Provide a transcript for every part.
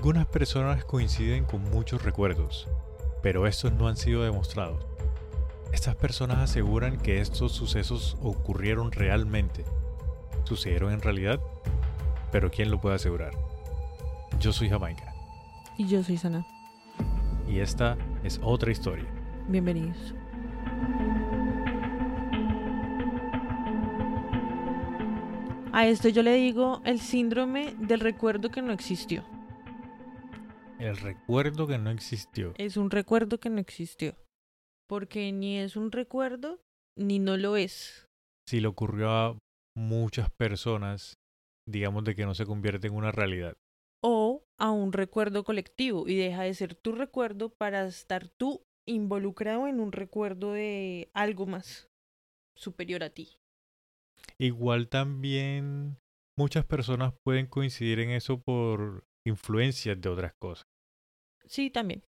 Algunas personas coinciden con muchos recuerdos, pero estos no han sido demostrados. Estas personas aseguran que estos sucesos ocurrieron realmente. ¿Sucedieron en realidad? Pero ¿quién lo puede asegurar? Yo soy Jamaica Y yo soy Sana. y esta es otra historia. Bienvenidos. A esto yo le digo el síndrome del recuerdo que no existió. El recuerdo que no existió. Es un recuerdo que no existió. Porque ni es un recuerdo ni no lo es. Si le ocurrió a muchas personas, digamos de que no se convierte en una realidad. O a un recuerdo colectivo y deja de ser tu recuerdo para estar tú involucrado en un recuerdo de algo más superior a ti. Igual también muchas personas pueden coincidir en eso por influencias de otras cosas. Sí, también.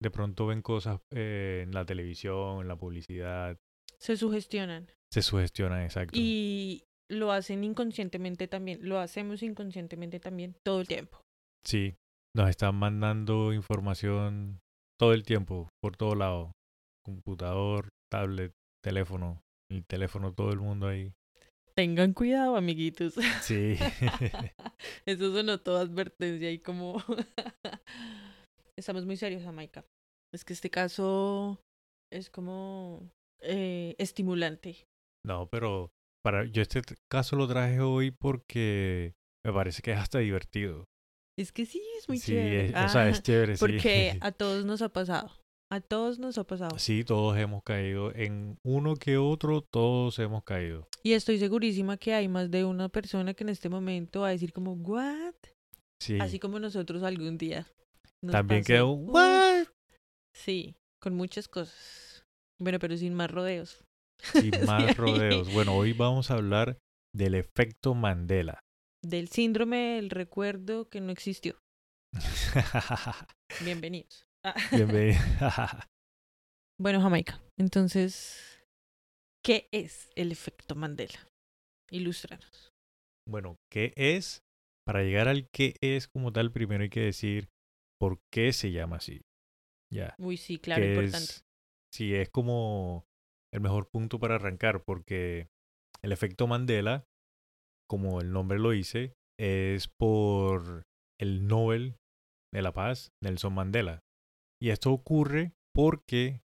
De pronto ven cosas eh, en la televisión, en la publicidad, Se sugestionan. se sugestionan, exacto. Y lo hacen inconscientemente también. Lo hacemos inconscientemente también todo el tiempo. Sí, nos están mandando información todo el tiempo, por todo lado. Computador, tablet, teléfono, el teléfono, todo el mundo ahí. Tengan cuidado, amiguitos. Sí, Eso sonó toda advertencia y como... Estamos muy serios, Jamaica. Es que este caso es como eh, estimulante. no, pero para yo este caso lo traje hoy porque me parece que es hasta divertido. Es que sí, es muy sí, chévere. es- o sea, Ah, es chévere, sí. Porque a todos nos ha pasado. A todos nos ha pasado. Sí, todos hemos caído. En uno que otro, todos hemos caído. Y estoy segurísima que hay más de una persona que en este momento va a decir como, ¿what? Sí. Así como nosotros algún día. Nos También pasó. quedó, ¿what? Sí, con muchas cosas. Bueno, pero sin más rodeos. Sin más rodeos. Bueno, hoy vamos a hablar del efecto Mandela. Del síndrome del recuerdo que no existió. Bienvenidos. Ah. Bienvenido. Bueno, Jamaica. Entonces, ¿qué es el efecto Mandela? Ilústranos. bueno, ¿qué es? Para llegar al qué es como tal, primero hay que decir por qué se llama así. Ya. Uy, sí, claro, que importante. es, sí, es como el mejor punto para arrancar, porque el efecto Mandela, como el nombre lo dice, es por el Nobel de la Paz, Nelson Mandela. Y esto ocurre porque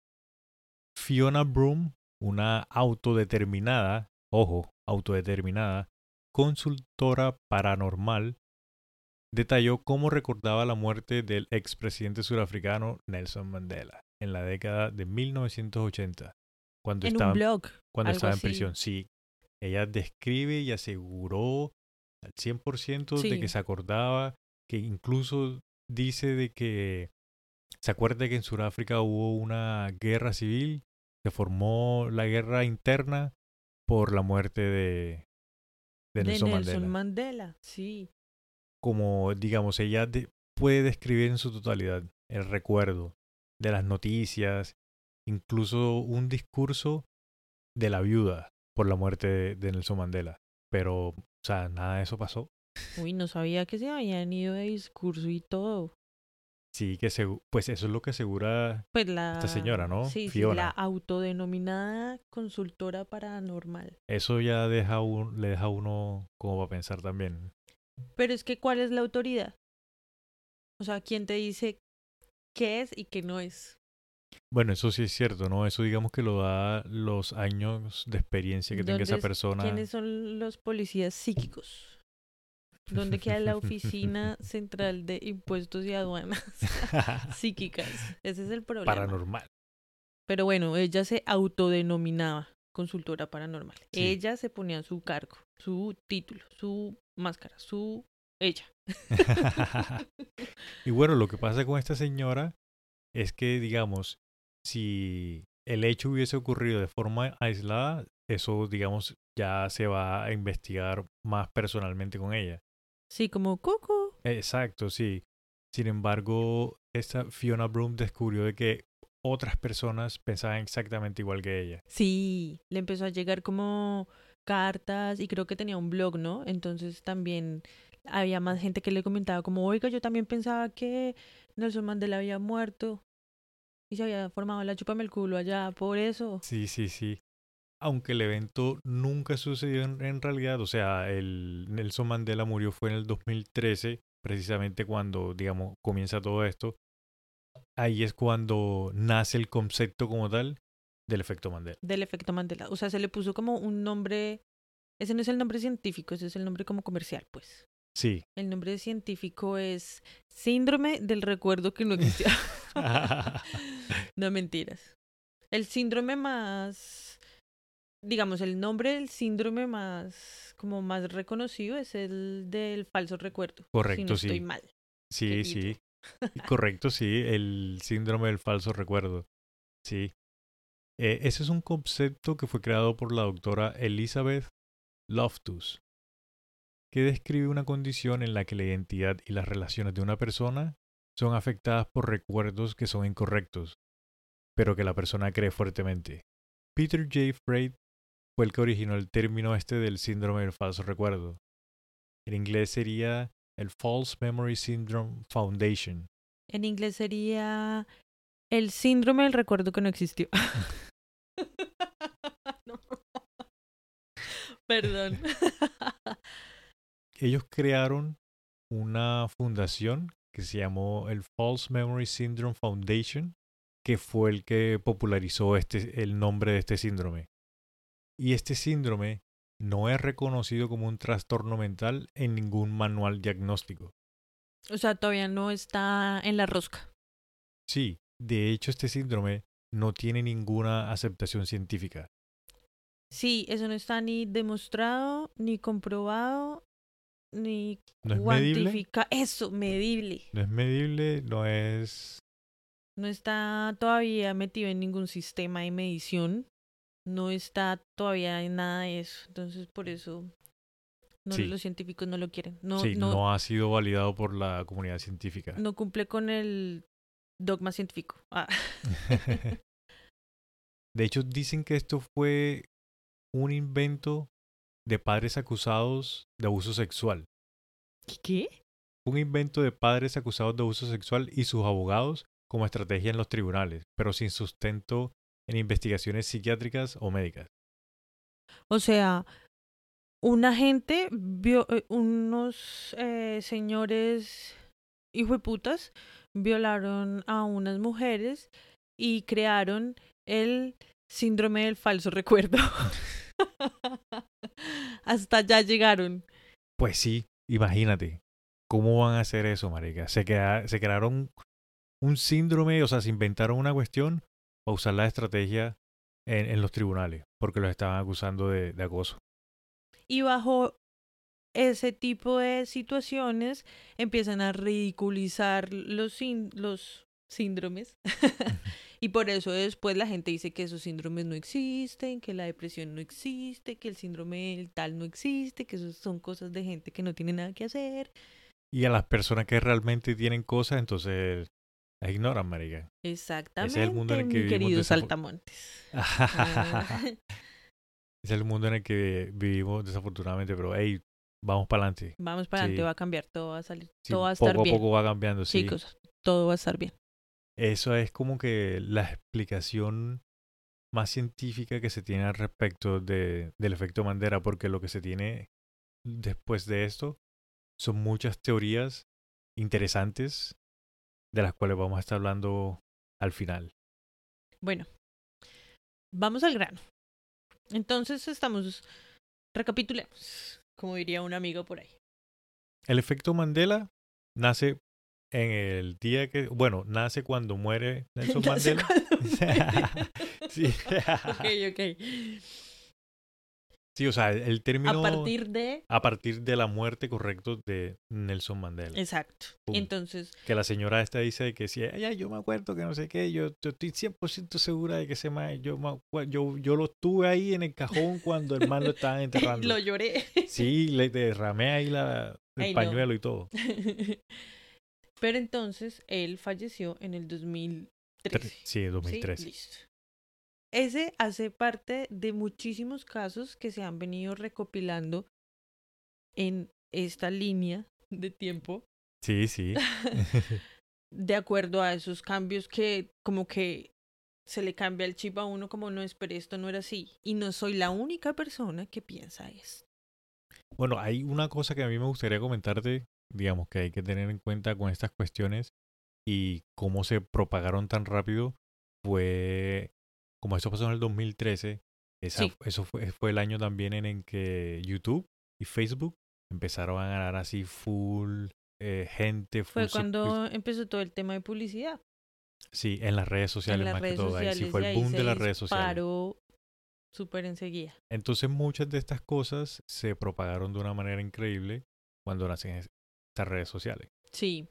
Fiona Broom, una autodeterminada, ojo, autodeterminada, consultora paranormal, detalló cómo recordaba la muerte del expresidente surafricano Nelson Mandela en la década de 1980, cuando En estaba, un blog. cuando estaba en así. prisión. Sí, ella describe y aseguró al 100% de Sí. que se acordaba, que incluso dice de que se acuerda de que en Sudáfrica hubo una guerra civil, se formó la guerra interna por la muerte de, de De Nelson, Nelson Mandela. Mandela. Sí. Como, digamos, ella de- puede describir en su totalidad el recuerdo de las noticias, incluso un discurso de la viuda por la muerte de, de Nelson Mandela. Pero, o sea, nada de eso pasó. Uy, no sabía que se habían ido de discurso y todo. Sí, que segu- pues eso es lo que asegura Pues la... señora, ¿no? Sí, sí, la autodenominada consultora paranormal. Eso ya deja un, le deja a uno como para pensar también. Pero es que, ¿cuál es la autoridad? O sea, ¿quién te dice qué es y qué no es? Bueno, eso sí es cierto, ¿no? Eso digamos que lo da los años de experiencia que tenga esa ¿Dónde es- persona. ¿Quiénes son los policías psíquicos? ¿Dónde queda la oficina central de impuestos y aduanas psíquicas? Ese es el problema. Paranormal. Pero bueno, ella se autodenominaba consultora paranormal. Sí. Ella se ponía su cargo, su título, su máscara, su ella. y bueno, lo que pasa con esta señora es que, digamos, si el hecho hubiese ocurrido de forma aislada, eso, digamos, ya se va a investigar más personalmente con ella. Sí, como Coco. Exacto, sí. Sin embargo, esta Fiona Broom descubrió de que otras personas pensaban exactamente igual que ella. Sí, le empezó a llegar como cartas y creo que tenía un blog, ¿no? Entonces también había más gente que le comentaba como, oiga, yo también pensaba que Nelson Mandela había muerto y se había formado la chupame el culo allá, por eso. Sí, sí, sí. Aunque el evento nunca sucedió en, en realidad, o sea, el Nelson Mandela murió fue en el 2013, precisamente cuando, digamos, comienza todo esto. Ahí es cuando nace el concepto como tal del efecto Mandela. Del efecto Mandela. O sea, se le puso como un nombre, ese no es el nombre científico, ese es el nombre como comercial, pues. Sí. El nombre científico es síndrome del recuerdo que no existía. no mentiras. El síndrome más, digamos, el nombre del síndrome más, como más reconocido es el del falso recuerdo. si Correcto, no sí. estoy mal. Sí, Querido. sí. Correcto, sí. El síndrome del falso recuerdo. Sí. Eh, ese es un concepto que fue creado por la doctora Elizabeth Loftus, que describe una condición en la que la identidad y las relaciones de una persona son afectadas por recuerdos que son incorrectos, pero que la persona cree fuertemente. Peter J. Freud fue el que originó el término este del síndrome del falso recuerdo. En inglés sería el False Memory Syndrome Foundation. En inglés sería el síndrome del recuerdo que no existió. No. Perdón. Ellos crearon una fundación que se llamó el False Memory Syndrome Foundation, que fue el que popularizó este, el nombre de este síndrome. Y este síndrome no es reconocido como un trastorno mental en ningún manual diagnóstico. O sea, todavía no está en la rosca. Sí, de hecho este síndrome no tiene ninguna aceptación científica. Sí, eso no está ni demostrado, ni comprobado, ni ¿No es medible? cuantificado. Eso, medible. No es medible, no es... No está todavía metido en ningún sistema de medición. No está todavía en nada de eso. Entonces, por eso no, Sí. los científicos no lo quieren. No, sí, no, no ha sido validado por la comunidad científica. no cumple con el dogma científico. Ah. De hecho, dicen que esto fue un invento de padres acusados de abuso sexual. ¿Qué? Un invento de padres acusados de abuso sexual y sus abogados como estrategia en los tribunales, pero sin sustento en investigaciones psiquiátricas o médicas. O sea, una gente vio eh, unos eh, señores hijueputas violaron a unas mujeres y crearon el síndrome del falso recuerdo. Hasta allá llegaron. Pues sí, imagínate. ¿Cómo van a hacer eso, marica? Se, crea- se crearon un síndrome, o sea, se inventaron una cuestión para usar la estrategia en, en los tribunales, porque los estaban acusando de, de acoso. Y bajo ese tipo de situaciones empiezan a ridiculizar los, los síndromes. y por eso después la gente dice que esos síndromes no existen, que la depresión no existe, que el síndrome del tal no existe, que eso son cosas de gente que no tiene nada que hacer. Y a las personas que realmente tienen cosas, entonces las ignoran, marica. Exactamente, mundo en el que mi vivimos querido Saltamontes. Ah, es el mundo en el que vivimos desafortunadamente, pero hey, vamos para adelante. Vamos para adelante, Sí. va a cambiar, todo va a salir, Sí, todo va a estar poco bien. a poco va cambiando, sí. Chicos, todo va a estar bien. Eso es como que la explicación más científica que se tiene al respecto de, del efecto Mandela, porque lo que se tiene después de esto son muchas teorías interesantes de las cuales vamos a estar hablando al final. Bueno, vamos al grano. Entonces estamos, recapitulemos, como diría un amigo por ahí. El efecto Mandela nace en el día que, bueno, nace cuando muere Nelson Mandela. cuándo muere. sí. ok, ok. Sí, o sea, el término A partir de... a partir de la muerte, correcto, de Nelson Mandela. Exacto. Pum. Entonces, Que la señora esta dice que sí, ya yo me acuerdo que no sé qué, yo, yo estoy 100% segura de que ese man, yo, yo, yo lo tuve ahí en el cajón cuando el man lo estaban enterrando. lo lloré. Sí, le derramé ahí la, el Ay, no. pañuelo y todo. Pero entonces él falleció en el 2013. 2013. Sí, 2013. Sí, listo. Ese hace parte de muchísimos casos que se han venido recopilando en esta línea de tiempo Sí, sí. de acuerdo a esos cambios que como que se le cambia el chip a uno como no esperé esto no era así y no soy la única persona que piensa esto. Bueno, hay una cosa que a mí me gustaría comentarte, digamos, que hay que tener en cuenta con estas cuestiones y cómo se propagaron tan rápido, fue, como eso pasó en el 2013, esa, Sí. eso fue, fue el año también en el que YouTube y Facebook empezaron a ganar así full eh, gente, full Fue cuando empezó todo el tema de publicidad Sí, en las redes en sociales las más redes que todo. Ahí sociales sí fue el boom de las redes sociales. disparó súper enseguida. Entonces muchas de estas cosas se propagaron de una manera increíble cuando nacen es- estas redes sociales. Sí,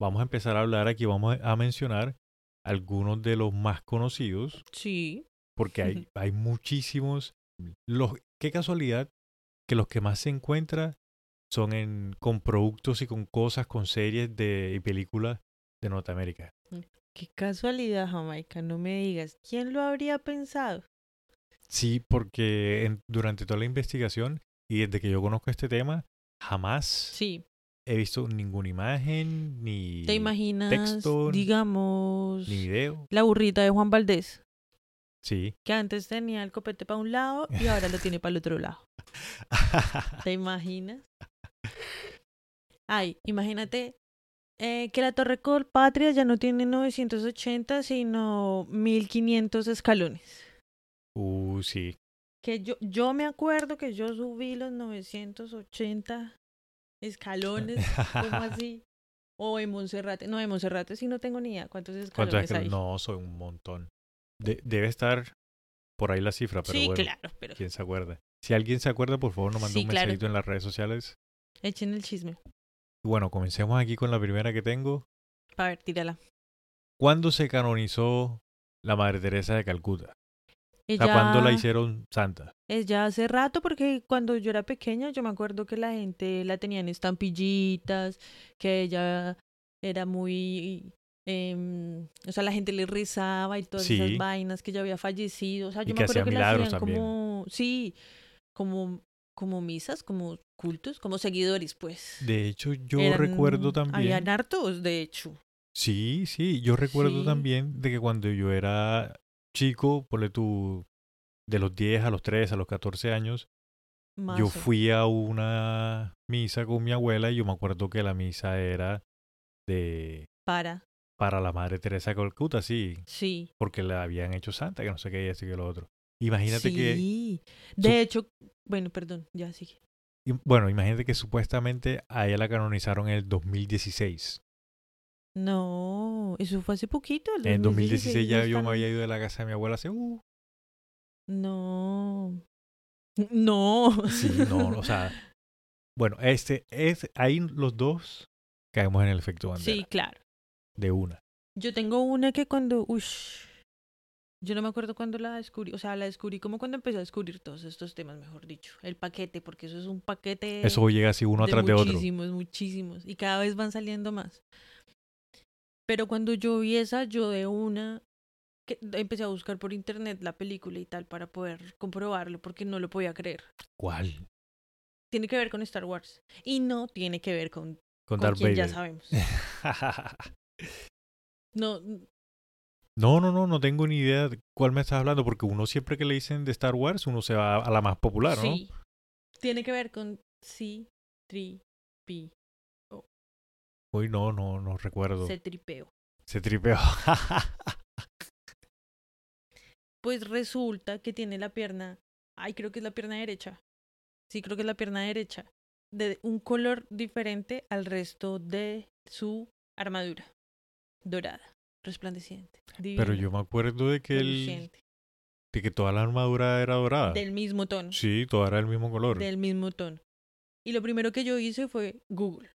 Vamos a empezar a hablar aquí, vamos a mencionar algunos de los más conocidos, sí, porque hay, hay muchísimos. Los, qué casualidad que los que más se encuentran son en, con productos y con cosas, con series de, y películas de Norteamérica. qué casualidad Jamaica, no me digas, ¿quién lo habría pensado? Sí, porque en- durante toda la investigación y desde que yo conozco este tema, jamás Sí, he visto ninguna imagen, ni, ¿te imaginas, texto, digamos, ni video. la burrita de Juan Valdés? Sí. Que antes tenía el copete para un lado y ahora lo tiene para el otro lado. ¿Te imaginas? Ay, imagínate eh, que la Torre Colpatria ya no tiene 980, sino 1500 escalones. uh, sí. Que yo, yo me acuerdo que yo subí los 980 escalones, ¿cómo así? O en Monserrate. No, en Monserrate sí no tengo ni idea cuántos ¿Cuántos escalones hay. No, soy un montón. De- debe estar por ahí la cifra, pero sí, bueno, claro, pero ¿quién se acuerda? Si alguien se acuerda, por favor, nos manda Sí, un claro. mensajito en las redes sociales. echen el chisme. Bueno, comencemos aquí con la primera que tengo. A ver, tírala. ¿Cuándo se canonizó la Madre Teresa de Calcuta? O Ella... sea, ¿cuándo la hicieron santa? Es ya hace rato porque cuando yo era pequeña yo me acuerdo que la gente la tenía en estampillitas, que ella era muy... em, o sea, la gente le rezaba y todas Sí. esas vainas que ella había fallecido. O sea, Y yo que me acuerdo que la hacían también. como... Sí, como, como misas, como cultos, como seguidores, pues. De hecho, yo Eran- recuerdo también. Habían hartos, de hecho. Sí, sí, yo recuerdo Sí. también de que cuando yo era chico, ponle tú, de los 10 a los 13, a los 14 años, yo fui a una misa con mi abuela y yo me acuerdo que la misa era de Para, para la Madre Teresa de Calcuta, sí, sí. porque la habían hecho santa, que no sé qué, y así que lo otro. Imagínate que, sí. De hecho, bueno, perdón, ya sigue. y- bueno, imagínate que supuestamente a ella la canonizaron en el 2016. No, eso fue hace poquito. En el 2016 ya yo están- me había ido de la casa de mi abuela hace, uh, No. No. Sí, no, o sea, bueno, este es ahí los dos caemos en el efecto bandera Sí, claro. de una. Yo tengo una que cuando, ush, yo no me acuerdo cuándo la descubrí, o sea, la descubrí como cuando empecé a descubrir todos estos temas, mejor dicho, el paquete, porque eso es un paquete Eso llega así uno de atrás de otro. muchísimos, muchísimos, y cada vez van saliendo más. Pero cuando yo vi esa, yo de una que empecé a buscar por internet la película y tal para poder comprobarlo porque no lo podía creer. ¿Cuál? Tiene que ver con Star Wars y no tiene que ver con con, con quien ya sabemos. no. No, no, no, no tengo ni idea de cuál me estás hablando porque uno siempre que le dicen de Star Wars uno se va a la más popular, ¿no? Sí. Tiene que ver con C3P. Hoy no, no, no recuerdo. Se tripeó. Se tripeó. pues resulta que tiene la pierna, ay, creo que es la pierna derecha. Sí, creo que es la pierna derecha. De un color diferente al resto de su armadura. Dorada, resplandeciente. Pero yo me acuerdo de que el, de que toda la armadura era dorada. Del mismo tono. Sí, toda era del mismo color. Del mismo tono. Y lo primero que yo hice fue Google.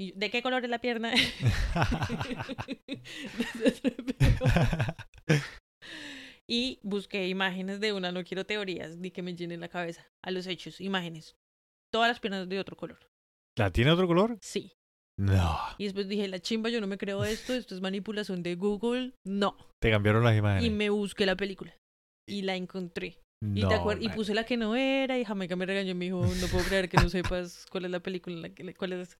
Y yo, ¿De qué color es la pierna? y busqué imágenes de una, no quiero teorías ni que me llenen la cabeza. A los hechos, imágenes. Todas las piernas de otro color. ¿La tiene otro color? Sí. No. Y después dije, la chimba, yo no me creo esto, esto es manipulación de Google. No. Te cambiaron las imágenes. Y me busqué la película. Y la encontré. Y, no, te acuer- y puse la que no era y Jamaica me regañó y me dijo, no puedo creer que no sepas cuál es la película, cuál es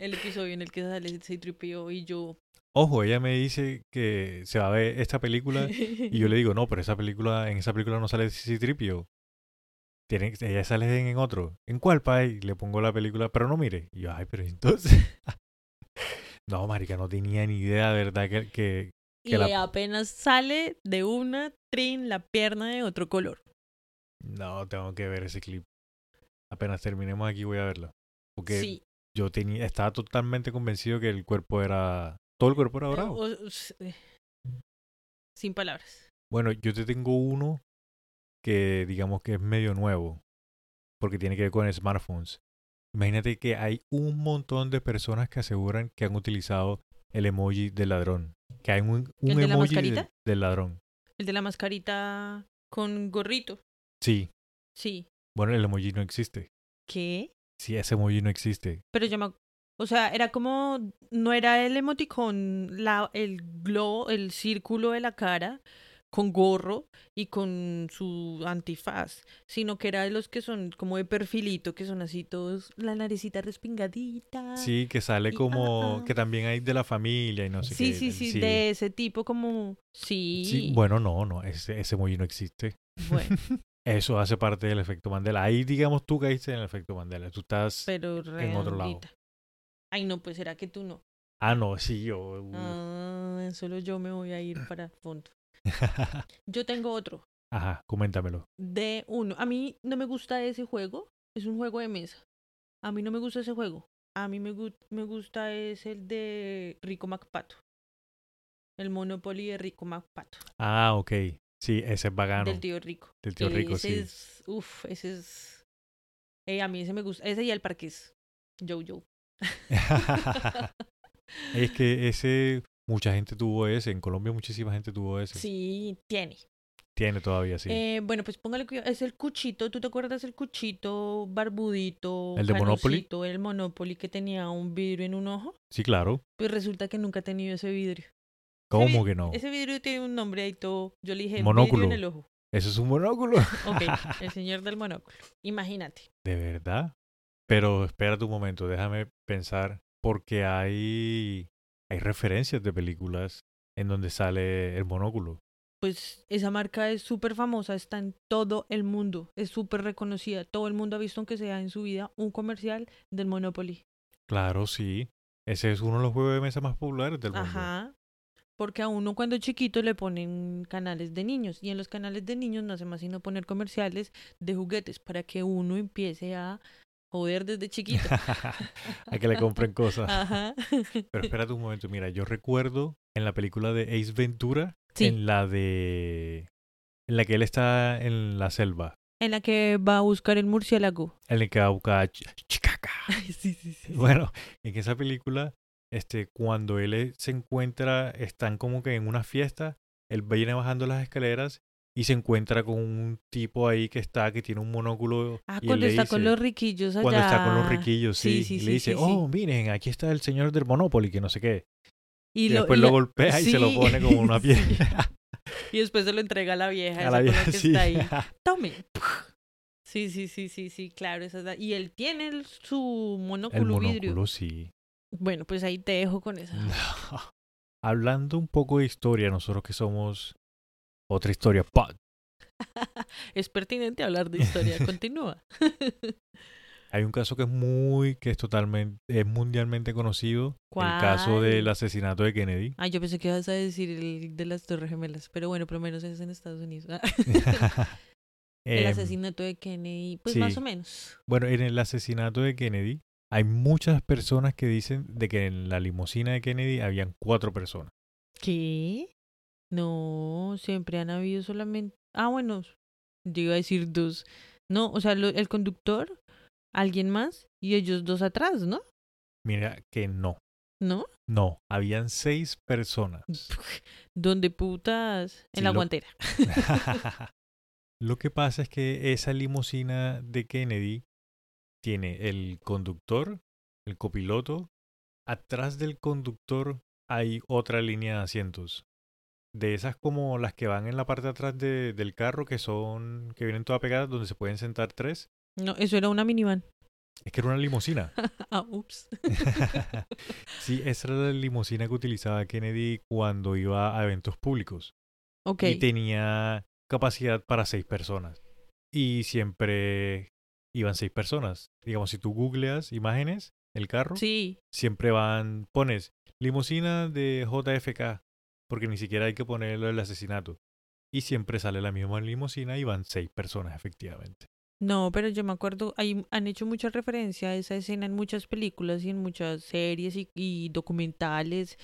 el episodio en el que sale C-3PO y yo... Ojo, ella me dice que se va a ver esta película y yo le digo, no, pero esa película, en esa película no sale C-3PO. Tiene, ella sale en, otro. ¿En cuál país? Le pongo la película, pero no mire. Y yo, ay, pero entonces... no, marica, no tenía ni idea, de verdad, que, que... y la- apenas sale de una trin la pierna de otro color. No, tengo que ver ese clip. Apenas terminemos aquí voy a verlo. Porque Sí. Yo tenía, estaba totalmente convencido que el cuerpo era... Todo el cuerpo era dorado. O- o- s- eh, Sin palabras. Bueno, yo te tengo uno que digamos que es medio nuevo, porque tiene que ver con smartphones. Imagínate que hay un montón de personas que aseguran que han utilizado el emoji del ladrón. Que hay un, un ¿El de la emoji del- mascarita? del ladrón. El de la mascarita con gorrito. Sí. Sí. Bueno, el emoji no existe. ¿Qué? Sí, ese emoji no existe. Pero yo me... O sea, era como... No era el emoticón, la, el globo, el círculo de la cara con gorro y con su antifaz, sino que era de los que son como de perfilito, que son así todos, la naricita respingadita. Sí, que sale y- como... ah. Que también hay de la familia y no sé sí, qué. sí, sí, de ese tipo como... Sí. Sí, bueno, no, no, ese, ese emoji no existe. Bueno, Eso hace parte del efecto Mandela. Ahí, digamos, tú caíste en el efecto Mandela. Tú estás... pero En otro lado. Ay, no, pues será que tú no. Ah, no, sí, yo... uh. Ah, solo yo me voy a ir para fondo. Yo tengo otro. Ajá, coméntamelo. de uno. A mí no me gusta ese juego. Es un juego de mesa. A mí no me gusta ese juego. A mí me, gu- me gusta es el de Rico MacPato. El Monopoly de Rico MacPato. Ah, ok. Sí, ese es bacano. Del tío Rico. Del tío Rico, ese sí. es. Uf, ese es. Eh, a mí ese me gusta. Ese y el parqués. Jojo. es que ese, mucha gente tuvo ese. En Colombia muchísima gente tuvo ese. Sí, tiene. Tiene todavía, sí. Eh, bueno, pues póngale cuidado. Es el cuchito. ¿Tú te acuerdas el cuchito barbudito? ¿El de Monopoly? El Monopoly que tenía un vidrio en un ojo. Sí, claro. Pues resulta que nunca he tenido ese vidrio. ¿Cómo que no? Ese vidrio tiene un nombre ahí todo. Yo le dije Monóculo. en el ojo. Eso es un monóculo. Ok, el señor del monóculo. Imagínate. ¿De verdad? Pero espérate un momento, déjame pensar. Porque hay, hay referencias de películas en donde sale el monóculo. Pues esa marca es súper famosa, está en todo el mundo, es súper reconocida. Todo el mundo ha visto, aunque sea en su vida, un comercial del Monopoly. Claro, sí. Ese es uno de los juegos de mesa más populares del mundo. Ajá. Porque a uno cuando chiquito le ponen canales de niños y en los canales de niños no hace más sino poner comerciales de juguetes para que uno empiece a joder desde chiquito. a que le compren cosas. Ajá. Pero espérate un momento, mira, yo recuerdo en la película de Ace Ventura, Sí. en la de... En la que él está en la selva, En la que va a buscar el murciélago. en la que va a buscar a Ch- Chicaca. Sí, sí, sí. Bueno, en esa película, este, cuando él se encuentra, están como que en una fiesta, él viene bajando las escaleras y se encuentra con un tipo ahí que está, que tiene un monóculo. Ah, y cuando está con los riquillos allá. Cuando está con los riquillos, sí. Sí, sí, y le dice, oh, miren, aquí está el señor del Monopoly, que no sé qué. Y, Y, después lo, golpea y se lo pone como una piedra. Y después se lo entrega a la vieja, a esa la con la vieja, que sí. está ahí. Tome. Sí, sí, sí, sí, sí, claro. Esa es la- Y él tiene el- su El monóculo, vidrio. monóculo, sí. Bueno, pues ahí te dejo con esa. No. Hablando un poco de historia, nosotros que somos otra historia pod, es pertinente hablar de historia. Continúa. Hay un caso que es muy, que es totalmente, es mundialmente conocido. El caso del asesinato de Kennedy. Ay, yo pensé que ibas a decir el de las Torres Gemelas, pero bueno, por lo menos es en Estados Unidos. el Em, asesinato de Kennedy, pues sí. más o menos. Bueno, en el asesinato de Kennedy, hay muchas personas que dicen de que en la limusina de Kennedy habían cuatro personas. ¿Qué? No, siempre han habido solamente. Ah, bueno, yo iba a decir dos. No, o sea, lo- el conductor, alguien más y ellos dos atrás, ¿no? Mira que no. ¿No? No, habían seis personas. Donde putas. En Sí, la lo- guantera. Lo que pasa es que esa limusina de Kennedy tiene el conductor, el copiloto, atrás del conductor hay otra línea de asientos. De esas como las que van en la parte de atrás de- del carro, que son, que vienen todas pegadas, donde se pueden sentar tres. No, eso era una minivan. Es que era una limusina. ah, ups. sí, esa era la limusina que utilizaba Kennedy cuando iba a eventos públicos. ok. Y tenía capacidad para seis personas. Y siempre iban seis personas. Digamos, si tú googleas imágenes, el carro, Sí. siempre van, pones limusina de JFK, porque ni siquiera hay que ponerlo el asesinato. Y siempre sale la misma limusina y van seis personas, efectivamente. No, pero yo me acuerdo, hay, han hecho mucha referencia a esa escena en muchas películas y en muchas series y, y documentales.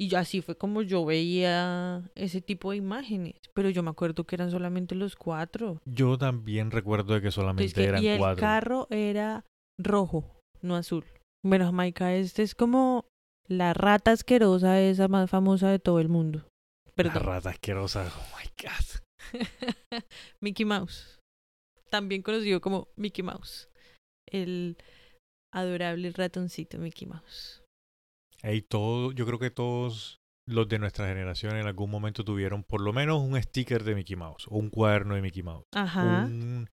Y así fue como yo veía ese tipo de imágenes. Pero yo me acuerdo que eran solamente los cuatro. Yo también recuerdo de que solamente eran y el cuatro. carro era rojo, no azul. Bueno, Jamaica, este es como la rata asquerosa esa más famosa de todo el mundo. La rata asquerosa. Oh my god. Mickey Mouse. También conocido como Mickey Mouse. El adorable ratoncito Mickey Mouse. Todo, yo creo que todos los de nuestra generación en algún momento tuvieron por lo menos un sticker de Mickey Mouse, o un cuaderno de Mickey Mouse, Ajá. un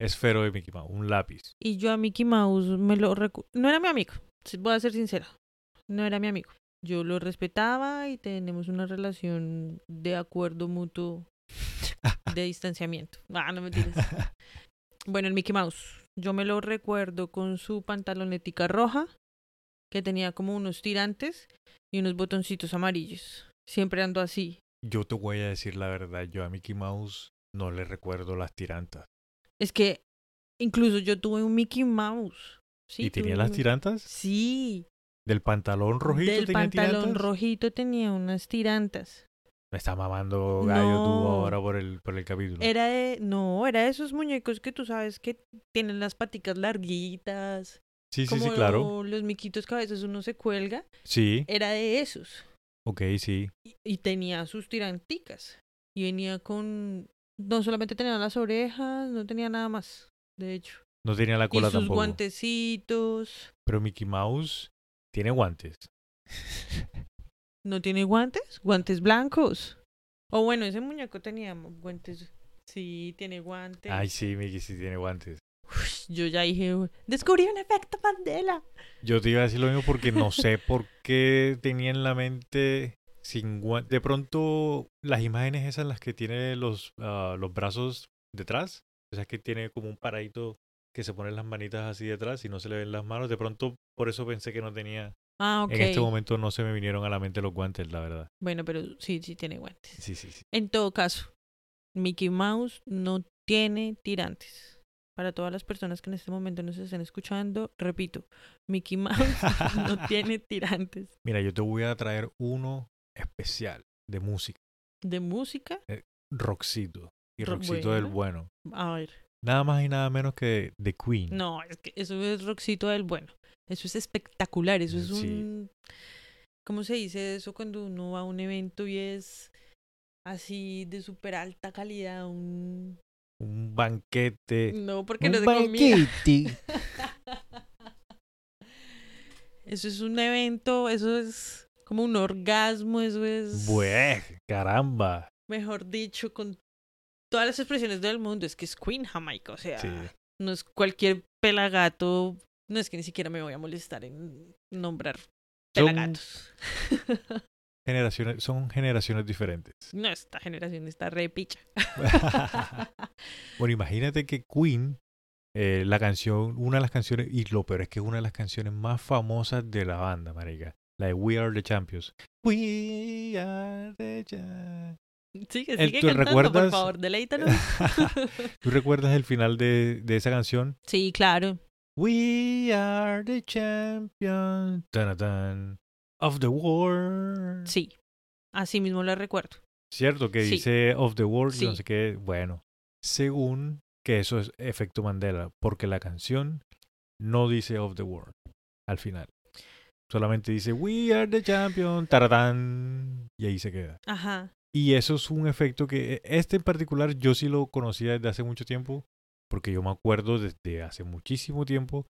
esfero de Mickey Mouse, un lápiz. Y yo a Mickey Mouse me lo recu- No era mi amigo, voy a ser sincera. No era mi amigo. Yo lo respetaba y tenemos una relación de acuerdo mutuo de distanciamiento. Ah, no me Bueno, el Mickey Mouse. Yo me lo recuerdo con su pantalonetica roja, que tenía como unos tirantes y unos botoncitos amarillos. Siempre ando así. Yo te voy a decir la verdad, yo a Mickey Mouse no le recuerdo las tirantas. Es que incluso yo tuve un Mickey Mouse. Sí, ¿Y tenía las un- tirantas? Sí. ¿Del pantalón rojito Del tenía pantalón tirantas? rojito tenía unas tirantas. Me está mamando gallo tú No. ahora por el, por el capítulo. Era de, no, era de esos muñecos que tú sabes que tienen las paticas larguitas. Sí, sí, como sí, claro. los miquitos veces uno se cuelga. Sí, Era de esos. ok, sí. Y, y tenía sus tiranticas. Y venía con, no solamente tenía las orejas, no tenía nada más, de hecho. No tenía la Y cola sus tampoco. guantecitos. Pero Mickey Mouse tiene guantes. ¿No tiene guantes? Guantes blancos. O bueno, ese muñeco tenía guantes. Sí, tiene guantes. Ay, sí, Mickey sí tiene guantes. Yo ya dije, descubrí un efecto Mandela. Yo te iba a decir lo mismo porque no sé por qué tenía en la mente sin guantes. De pronto, las imágenes esas, las que tiene los, ah, los brazos detrás, o sea, que tiene como un paradito que se pone las manitas así detrás y no se le ven las manos. De pronto, por eso pensé que no tenía. Ah. En este momento no se me vinieron a la mente los guantes, la verdad. Bueno, pero sí, sí tiene guantes. Sí, sí, sí. En todo caso, Mickey Mouse no tiene tirantes. Para todas las personas que en este momento nos estén escuchando, repito, Mickey Mouse no tiene tirantes. Mira, yo te voy a traer uno especial de música. ¿De música? Roxito. Y Ro- Roxito del bueno. bueno. A ver. Nada más y nada menos que The Queen. No, es que eso es Roxito del bueno. Eso es espectacular. Eso es Sí. un. ¿Cómo se dice eso cuando uno va a un evento y es así de súper alta calidad? Un. Un banquete. No, porque Un no comida. banquete. Eso es un evento, eso es como un orgasmo, eso es. Bue, caramba. Mejor dicho, con todas las expresiones del mundo. Es que es Queen Jamaica, o sea, Sí. no es cualquier pelagato. No es que ni siquiera me voy a molestar en nombrar Son- pelagatos. Generaciones, son generaciones diferentes. no, esta generación está re picha. bueno, imagínate que Queen, eh, la canción, una de las canciones, y lo peor es que es una de las canciones más famosas de la banda, marica. La de We Are the Champions. We are the champions. Sigue, sigue ¿tú cantando, recuerdas- por favor, deleítanos. ¿Tú recuerdas el final de, de esa canción? sí, claro. We are the champions tan, tan, of the world. Sí, así mismo lo recuerdo. Cierto que Sí. dice of the world y no Sí. sé qué. Bueno, según que eso es efecto Mandela, porque la canción no dice of the world al final. Solamente dice We are the champion, taratán, y ahí se queda. Ajá. Y eso es un efecto que este en particular yo sí lo conocía desde hace mucho tiempo, porque yo me acuerdo desde hace muchísimo tiempo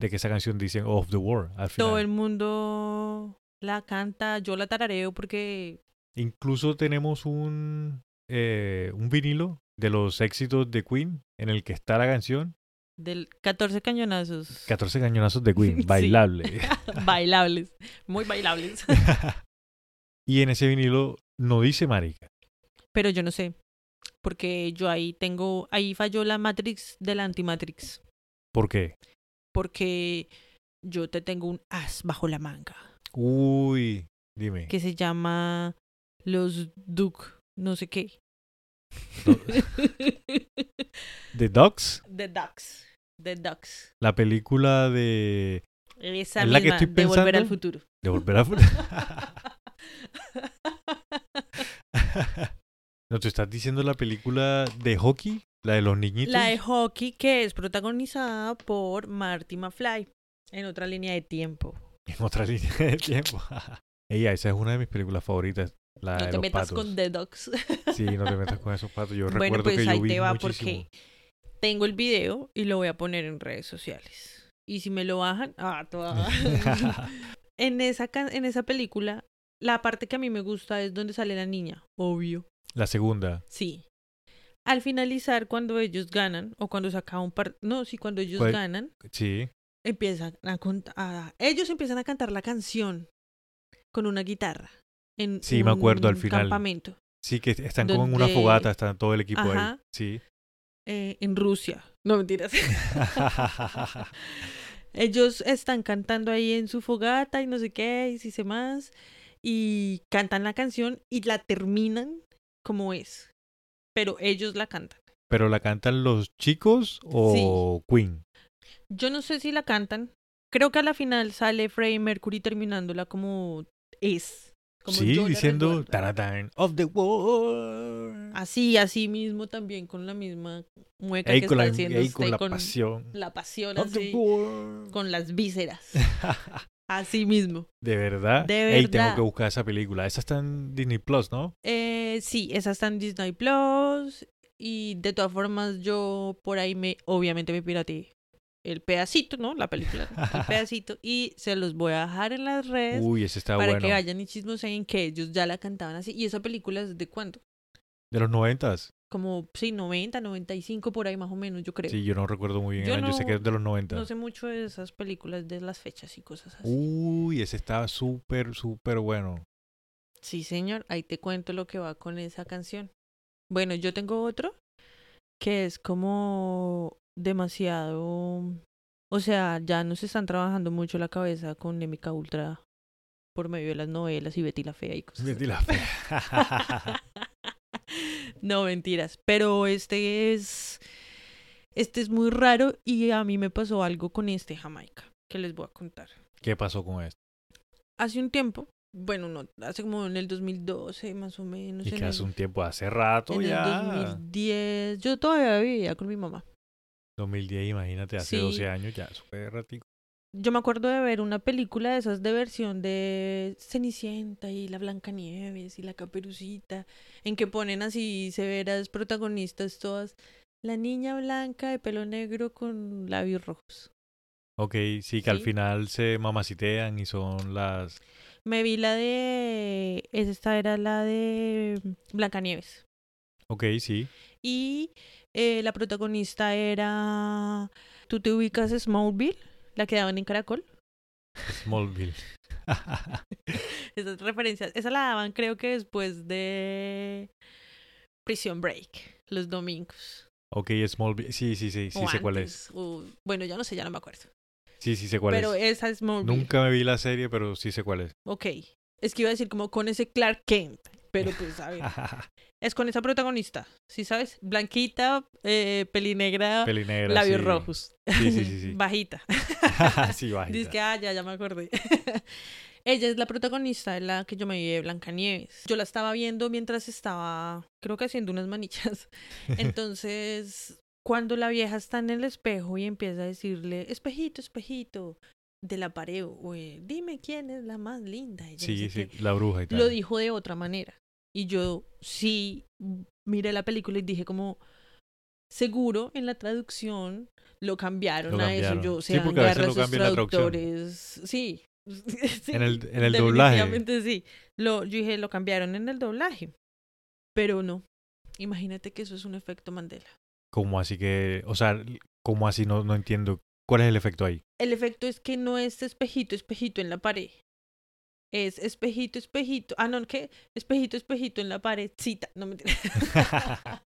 de que esa canción dice Of the World al final. Todo el mundo la canta, yo la tarareo porque Incluso tenemos un, eh, un vinilo de los éxitos de Queen en el que está la canción del 14 cañonazos 14 cañonazos de Queen, bailable. bailables, muy bailables. y en ese vinilo no dice marica. Pero yo no sé, porque yo ahí tengo, ahí falló la Matrix de la Antimatrix, ¿Por qué? porque yo te tengo un as bajo la manga, Uy, dime. que se llama Los Duke, no sé qué. The Dogs, The Ducks, The Ducks. la película de, Esa ¿Es la que estoy de Volver al pensando? Futuro. de Volver a No, te estás diciendo la película de hockey, la de los niñitos. La de hockey que es protagonizada por Marty McFly en otra línea de tiempo. En otra línea de tiempo. Ella, esa es una de mis películas favoritas. La no de te los metas patos. con The Ducks. Sí, no te metas con esos patos. Yo bueno, recuerdo pues que yo ahí vi te va muchísimo. porque tengo el video y lo voy a poner en redes sociales. Y si me lo bajan, ah, toda. en esa can- en esa película, la parte que a mí me gusta es donde sale la niña, obvio. La segunda. Sí. Al finalizar, cuando ellos ganan, o cuando se acaba un par... No, sí, cuando ellos ¿Cuál? ganan, Sí. Empiezan a contar... Ellos empiezan a cantar la canción con una guitarra. En Sí, me acuerdo al final. campamento. Sí, que están como en una fogata, están todo el equipo ahí. Ajá. Sí. eh, en Rusia. No, mentiras. Ellos están cantando ahí en su fogata y no sé qué, y si sé más. Y cantan la canción y la terminan como es. Pero ellos la cantan. ¿Pero la cantan los chicos o Queen? Yo no sé si la cantan. Creo que a la final sale Freddie Mercury terminándola como es. Como sí, diciendo. Taratán, of the world. Así, así mismo también con la misma mueca Ey, que con está la, haciendo ey, con usted la con pasión. la pasión Of the así, world. con las vísceras. Así mismo. De verdad. De Ey, tengo verdad. que buscar esa película. Esa está en Disney Plus, ¿no? Eh, sí, esa está en Disney Plus. Y de todas formas, yo por ahí me, obviamente me pirateé el pedacito, ¿no? La película, el pedacito. Y se los voy a dejar en las redes Uy, ese está para bueno. que vayan y chismoseen que ellos ya la cantaban así. Y esa película es de cuándo? De los noventas. Como, sí, 90, 95, por ahí más o menos, yo creo. Sí, yo no recuerdo muy bien Yo el año. Sé no- que es de los noventas. No sé mucho de esas películas, de las fechas y cosas así. Uy, ese estaba súper, súper bueno. Sí, señor, ahí te cuento lo que va con esa canción. Bueno, yo tengo otro que es como demasiado, o sea, ya nos están trabajando mucho la cabeza con Nemica Ultra por medio de las novelas y Betty la Fea y cosas Betty la fea. no, mentiras, pero este es este es muy raro y a mí me pasó algo con este Jamaica que les voy a contar. ¿Qué pasó con esto? Hace un tiempo, bueno, no, hace como en el 2012 más o menos. Y en que el- hace un tiempo, hace rato en ya. el 2010. Yo todavía vivía con mi mamá. 2010, imagínate, hace Sí. 12 años ya, súper ratico. Yo me acuerdo de ver una película de esas de versión de Cenicienta y la Blancanieves y la Caperucita, en que ponen así severas protagonistas todas. La niña blanca de pelo negro con labios rojos. Ok, sí, que al final se mamacitean y son las... Me vi la de. Esta era la de Blancanieves. Ok, sí. Y eh, la protagonista era. ¿Tú te ubicas Smallville? La que daban en Caracol. Smallville. Esas referencias. Esa la daban, creo que después de. Prison Break. Los domingos. ok, Smallville. Sí, sí, sí, sí o sé cuál es. o- bueno, ya no sé, ya no me acuerdo. Sí, sí sé cuál Pero es. esa es Smallville. Nunca me vi la serie, pero sí sé cuál es. Ok. Es que iba a decir como con ese Clark Kent. Pero pues, a ver. es con esa protagonista. ¿Sí sabes? Blanquita, eh, pelinegra, Pelinegra, labios sí. rojos. Sí, sí, sí, sí. Bajita. sí, bajita. Dice que, ah, ya, ya me acordé. Ella es la protagonista de la que yo me vi de Blancanieves. Yo la estaba viendo mientras estaba, creo que haciendo unas manichas. Entonces, cuando la vieja está en el espejo y empieza a decirle, espejito, espejito, de la pared, güey, dime quién es la más linda. y no sí, sé sí, la bruja y tal. Lo dijo de otra manera. Y yo sí miré la película y dije como, seguro en la traducción lo cambiaron Lo a eso. cambiaron. Yo, Sí, sean porque a veces lo cambian la traductores. Sí. Sí, En el- en el doblaje. sí. Lo, yo dije, lo cambiaron en el doblaje. Pero no. Imagínate que eso es un efecto Mandela. Como así que, o sea, como así no, no entiendo. ¿Cuál es el efecto ahí? El efecto es que no es espejito, espejito en la pared. Es espejito, espejito. Ah, no, ¿qué? Espejito, espejito en la pared. Cita, no me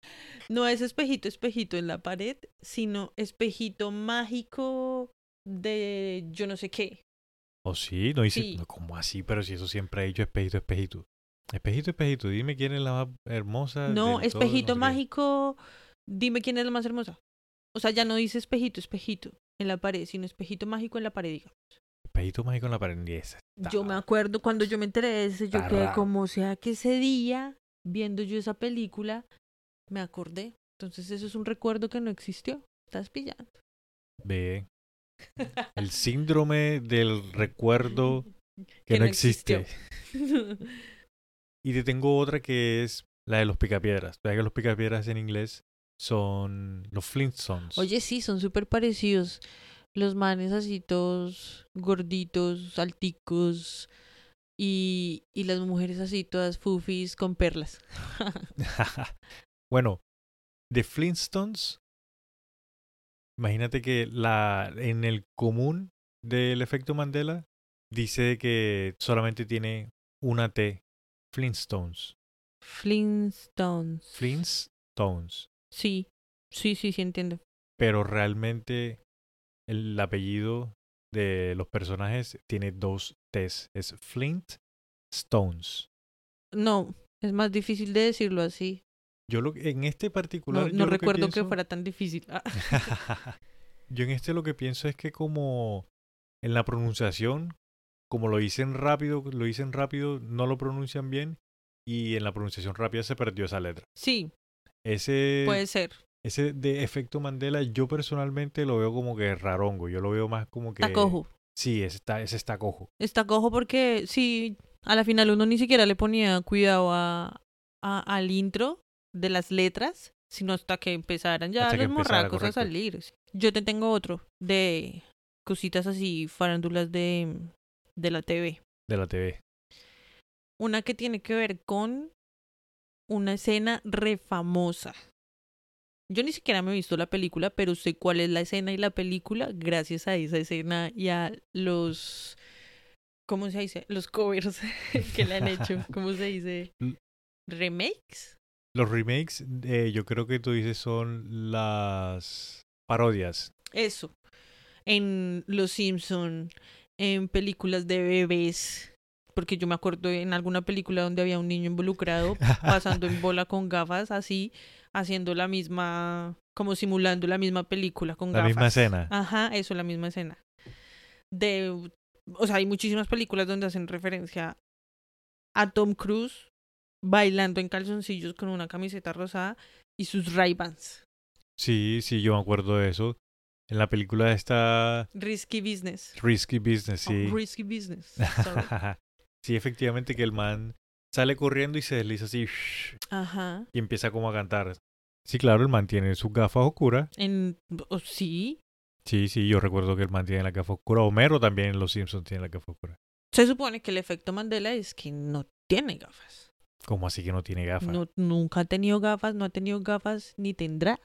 No es espejito, espejito en la pared, sino espejito mágico de yo no sé qué. ¿O sí? No dice, Sí. no, ¿cómo así? Pero si eso siempre ha dicho espejito, espejito. Espejito, espejito, dime quién es la más hermosa. No, todo, espejito sé qué. mágico, dime quién es la más hermosa. O sea, ya no dice espejito, espejito en la pared, sino espejito mágico en la pared, diga. Espejito mágico en la pared. y Yo me acuerdo cuando yo me enteré de eso, yo está quedé raro. como sea que ese día, viendo yo esa película, me acordé. Entonces eso es un recuerdo que no existió. Estás pillando. Ve. El síndrome del recuerdo que, no existe. existió. Y te tengo otra que es la de los picapiedras. ¿Sabes que los picapiedras en inglés son los Flintstones? Oye, sí, son súper parecidos. Los manes así todos gorditos, alticos. Y, y las mujeres así todas fufis con perlas. bueno, de Flintstones, imagínate que la en el común del efecto Mandela dice que solamente tiene una T, Flintstones. Flintstones. Flintstones. Sí, sí, sí, sí, entiendo. Pero realmente el apellido de los personajes tiene dos T's. Es Flint Stones. No, es más difícil de decirlo así. Yo lo, en este particular. No, recuerdo que, pienso- fuera tan difícil. Ah, Yo en este lo que pienso es que como en la pronunciación, como lo dicen rápido, lo dicen rápido, no lo pronuncian bien y en la pronunciación rápida se perdió esa letra. Sí, Ese, puede ser. ese de efecto Mandela yo personalmente lo veo como que rarongo, yo lo veo más como que... Está cojo. Sí, ese está, ese está cojo. Está cojo porque sí, a la final uno ni siquiera le ponía cuidado a, a- al intro de las letras, sino hasta que empezaran ya Hasta los empezara, morracos a salir. Yo te tengo otro de cositas así, farándulas de, de la TV. De la TV. Una que tiene que ver con una escena re famosa. Yo ni siquiera me he visto la película, pero sé cuál es la escena y la película gracias a esa escena y a los ¿cómo se dice? Los covers que le han hecho, ¿cómo se dice? Remakes. Los remakes, eh, yo creo que tú dices son las parodias. Eso. En Los Simpson, en películas de bebés, porque yo me acuerdo en alguna película donde había un niño involucrado pasando en bola con gafas, así, haciendo la misma, como simulando la misma película con La gafas. misma escena. Ajá, eso, la misma escena. De, o sea, hay muchísimas películas donde hacen referencia a Tom Cruise bailando en calzoncillos con una camiseta rosada y sus Ray-Bans. Sí, sí, yo me acuerdo de eso. En la película está Risky Business. Risky Business, Oh, sí. risky Business. Sorry. sí, efectivamente que el man sale corriendo y se desliza así Ajá. y empieza como a cantar. Sí, claro, el man tiene sus gafas oscuras. En, oh, sí. Sí, sí, yo recuerdo que el man tiene la gafa oscura. Homero también en Los Simpsons tiene la gafa oscura. Se supone que el efecto Mandela es que no tiene gafas. ¿Cómo así que no tiene gafas? No, nunca ha tenido gafas, no ha tenido gafas, ni tendrá.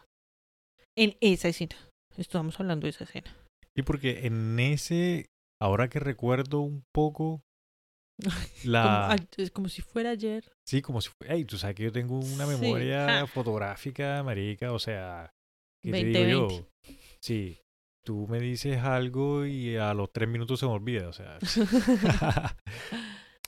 En esa escena. Estamos hablando de esa escena. Y porque en ese, ahora que recuerdo un poco, la... es como si fuera ayer. Sí, como si fuera... Ey, tú sabes que yo tengo una Sí, memoria ja. fotográfica, marica, o sea... ¿Qué te digo 2020. yo? Sí, tú me dices algo y a los tres minutos se me olvida, o sea...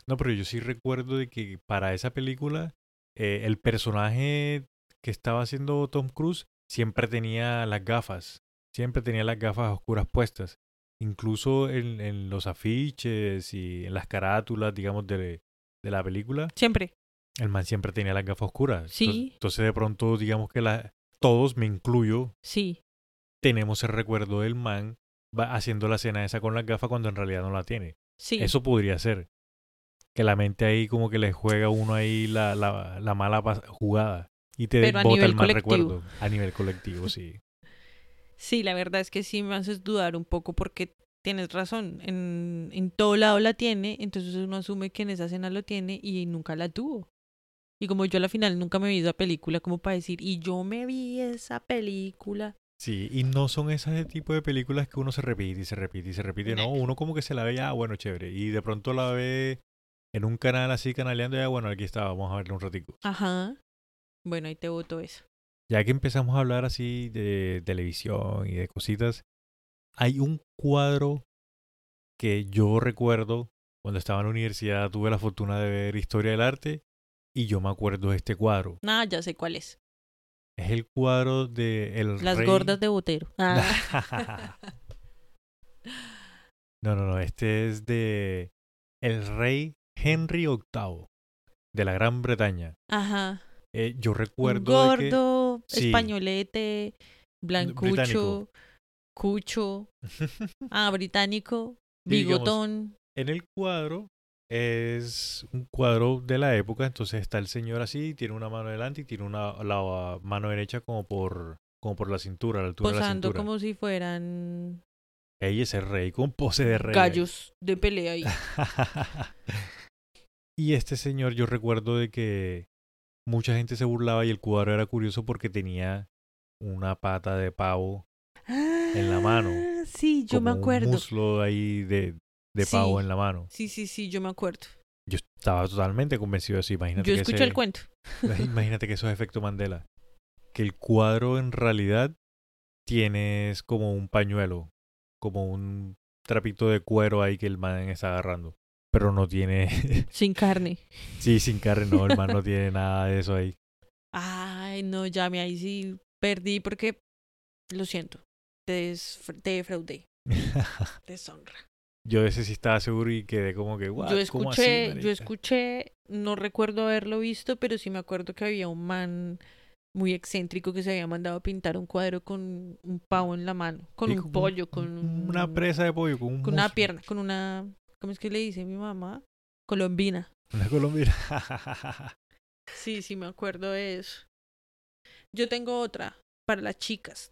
no, pero yo sí recuerdo de que para esa película eh, el personaje que estaba haciendo Tom Cruise siempre tenía las gafas, siempre tenía las gafas oscuras puestas. Incluso en, en los afiches y en las carátulas, digamos, de, de la película, Siempre. el man siempre tenía las gafas oscuras. Sí. Entonces, entonces de pronto, digamos que la, todos, me incluyo, Sí. tenemos el recuerdo del man va haciendo la escena esa con las gafas cuando en realidad no la tiene. Sí. Eso podría ser. Que la mente ahí como que le juega a uno ahí la, la, la mala jugada. Y te Pero bota el mal colectivo. recuerdo. A nivel colectivo, sí. Sí, la verdad es que sí me haces dudar un poco porque tienes razón. En, en todo lado la tiene, entonces uno asume que en esa escena lo tiene y nunca la tuvo. Y como yo a la final nunca me vi esa película, como para decir, y yo me vi esa película. Sí, y no son ese tipo de películas que uno se repite y se repite y se repite. No, No. uno como que se la ve ya, bueno, chévere. Y de pronto la ve en un canal así canaleando, ya, bueno, aquí está, vamos a verla un ratico. Ajá. Bueno, ahí te voto eso. Ya que empezamos a hablar así de televisión y de cositas, hay un cuadro que yo recuerdo cuando estaba en la universidad, tuve la fortuna de ver Historia del Arte y yo me acuerdo de este cuadro. Nada, ya sé cuál es. Es el cuadro de el Las rey- gordas de Botero. Ah. no, no, no, este es de el rey Henry VIII de la Gran Bretaña. Ajá. Eh, yo Un recuerdo de que- gordo, Sí. españolete, blancucho, Británico. cucho, ah, británico, Sí, digamos, bigotón. En el cuadro es un cuadro de la época, entonces está el señor así, tiene una mano delante y tiene una la mano derecha como por como por la cintura, a la altura de la posando cintura. como si fueran Ella es el rey, con pose de rey. gallos de pelea ahí. y este señor, yo recuerdo de que mucha gente se burlaba y el cuadro era curioso porque tenía una pata de pavo, En la mano, Ah, Sí, yo me como acuerdo. un muslo ahí de, de pavo en la mano. Sí, sí, sí, yo me acuerdo. Yo estaba totalmente convencido de eso. Imagínate Yo escuché el cuento. Imagínate que eso es efecto Mandela. Que el cuadro en realidad tienes como un pañuelo, como un trapito de cuero ahí que el man está agarrando. Pero no tiene. Sin carne. sí, sin carne, no, el man no tiene nada de eso ahí. Ay, no, ya me ahí sí perdí porque lo siento. Te, te defraudé. Deshonra. Yo ese sí estaba seguro y quedé como que, "What? Yo ¿Cómo así, escuché, yo marica?". escuché, no recuerdo haberlo visto, pero sí me acuerdo que había un man muy excéntrico que se había mandado a pintar un cuadro con un pavo en la mano, con un pollo, con un- Una presa de pollo, con un con una pierna, con una, ¿cómo es que le dice mi mamá? Colombina. Una colombiana. Sí, sí me acuerdo de eso. Yo tengo otra para las chicas.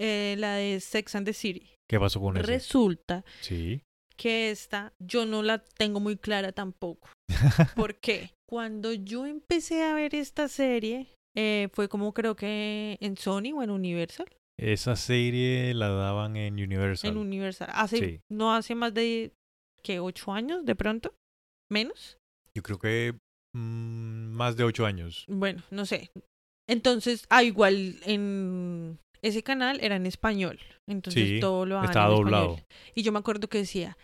Eh, la de Sex and the City. ¿Qué pasó con eso? Resulta Sí. que esta yo no la tengo muy clara tampoco. ¿Por qué? Cuando yo empecé a ver esta serie, eh, fue como creo que en Sony o en Universal. Esa serie la daban en Universal. En Universal. Hace, Sí. no hace más de, ¿qué? ¿Ocho años de pronto? ¿Menos? Yo creo que mm, más de ocho años. Bueno, no sé. Entonces, ah, igual en ese canal era en español. Entonces Sí, todo lo estaba en doblado. español. Y yo me acuerdo que decía,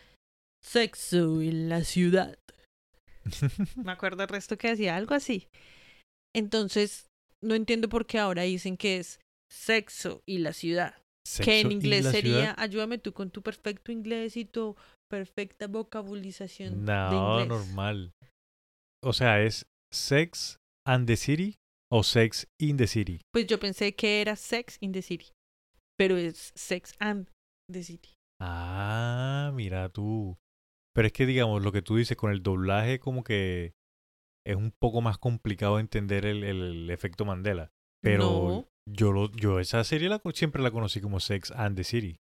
sexo en la ciudad. Me acuerdo el resto que decía algo así. Entonces, no entiendo por qué ahora dicen que es sexo y la ciudad. Sexo que en inglés sería, ciudad. ayúdame tú con tu perfecto inglés y tu perfecta vocabulización de No, inglés. normal. O sea, es Sex and the City o Sex in the City. Pues yo pensé que era Sex in the City, pero es Sex and the City. Ah, mira tú. Pero es que digamos, lo que tú dices con el doblaje como que es un poco más complicado entender el, el- el efecto Mandela. Pero No, yo lo, yo esa serie la, siempre la conocí como Sex and the City.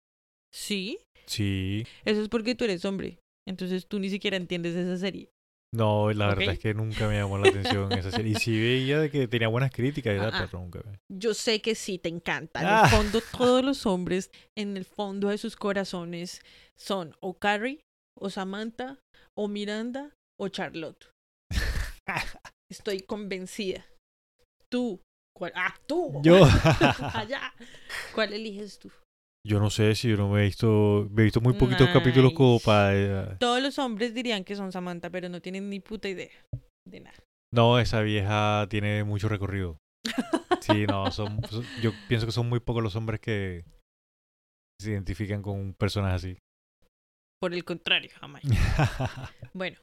sí, Sí. eso es porque tú eres hombre. Entonces tú ni siquiera entiendes esa serie. No, la verdad es que nunca me llamó la atención esa serie. Y sí veía de que tenía buenas críticas y tal, Ah, ah. pero nunca me... Yo sé que sí te encanta. En Ah. el fondo, todos los hombres, en el fondo de sus corazones, son o Carrie, o Samantha, o Miranda, o Charlotte. Estoy convencida. Tú. ¿Cuál? Ah, tú. Yo... Allá. ¿Cuál eliges tú? Yo no sé si yo no me he visto, me he visto muy poquitos capítulos como para... Todos los hombres dirían que son Samantha, pero no tienen ni puta idea de nada. No, esa vieja tiene mucho recorrido. Sí, no, son, son- yo pienso que son muy pocos los hombres que se identifican con personas así. Por el contrario, jamás. Bueno,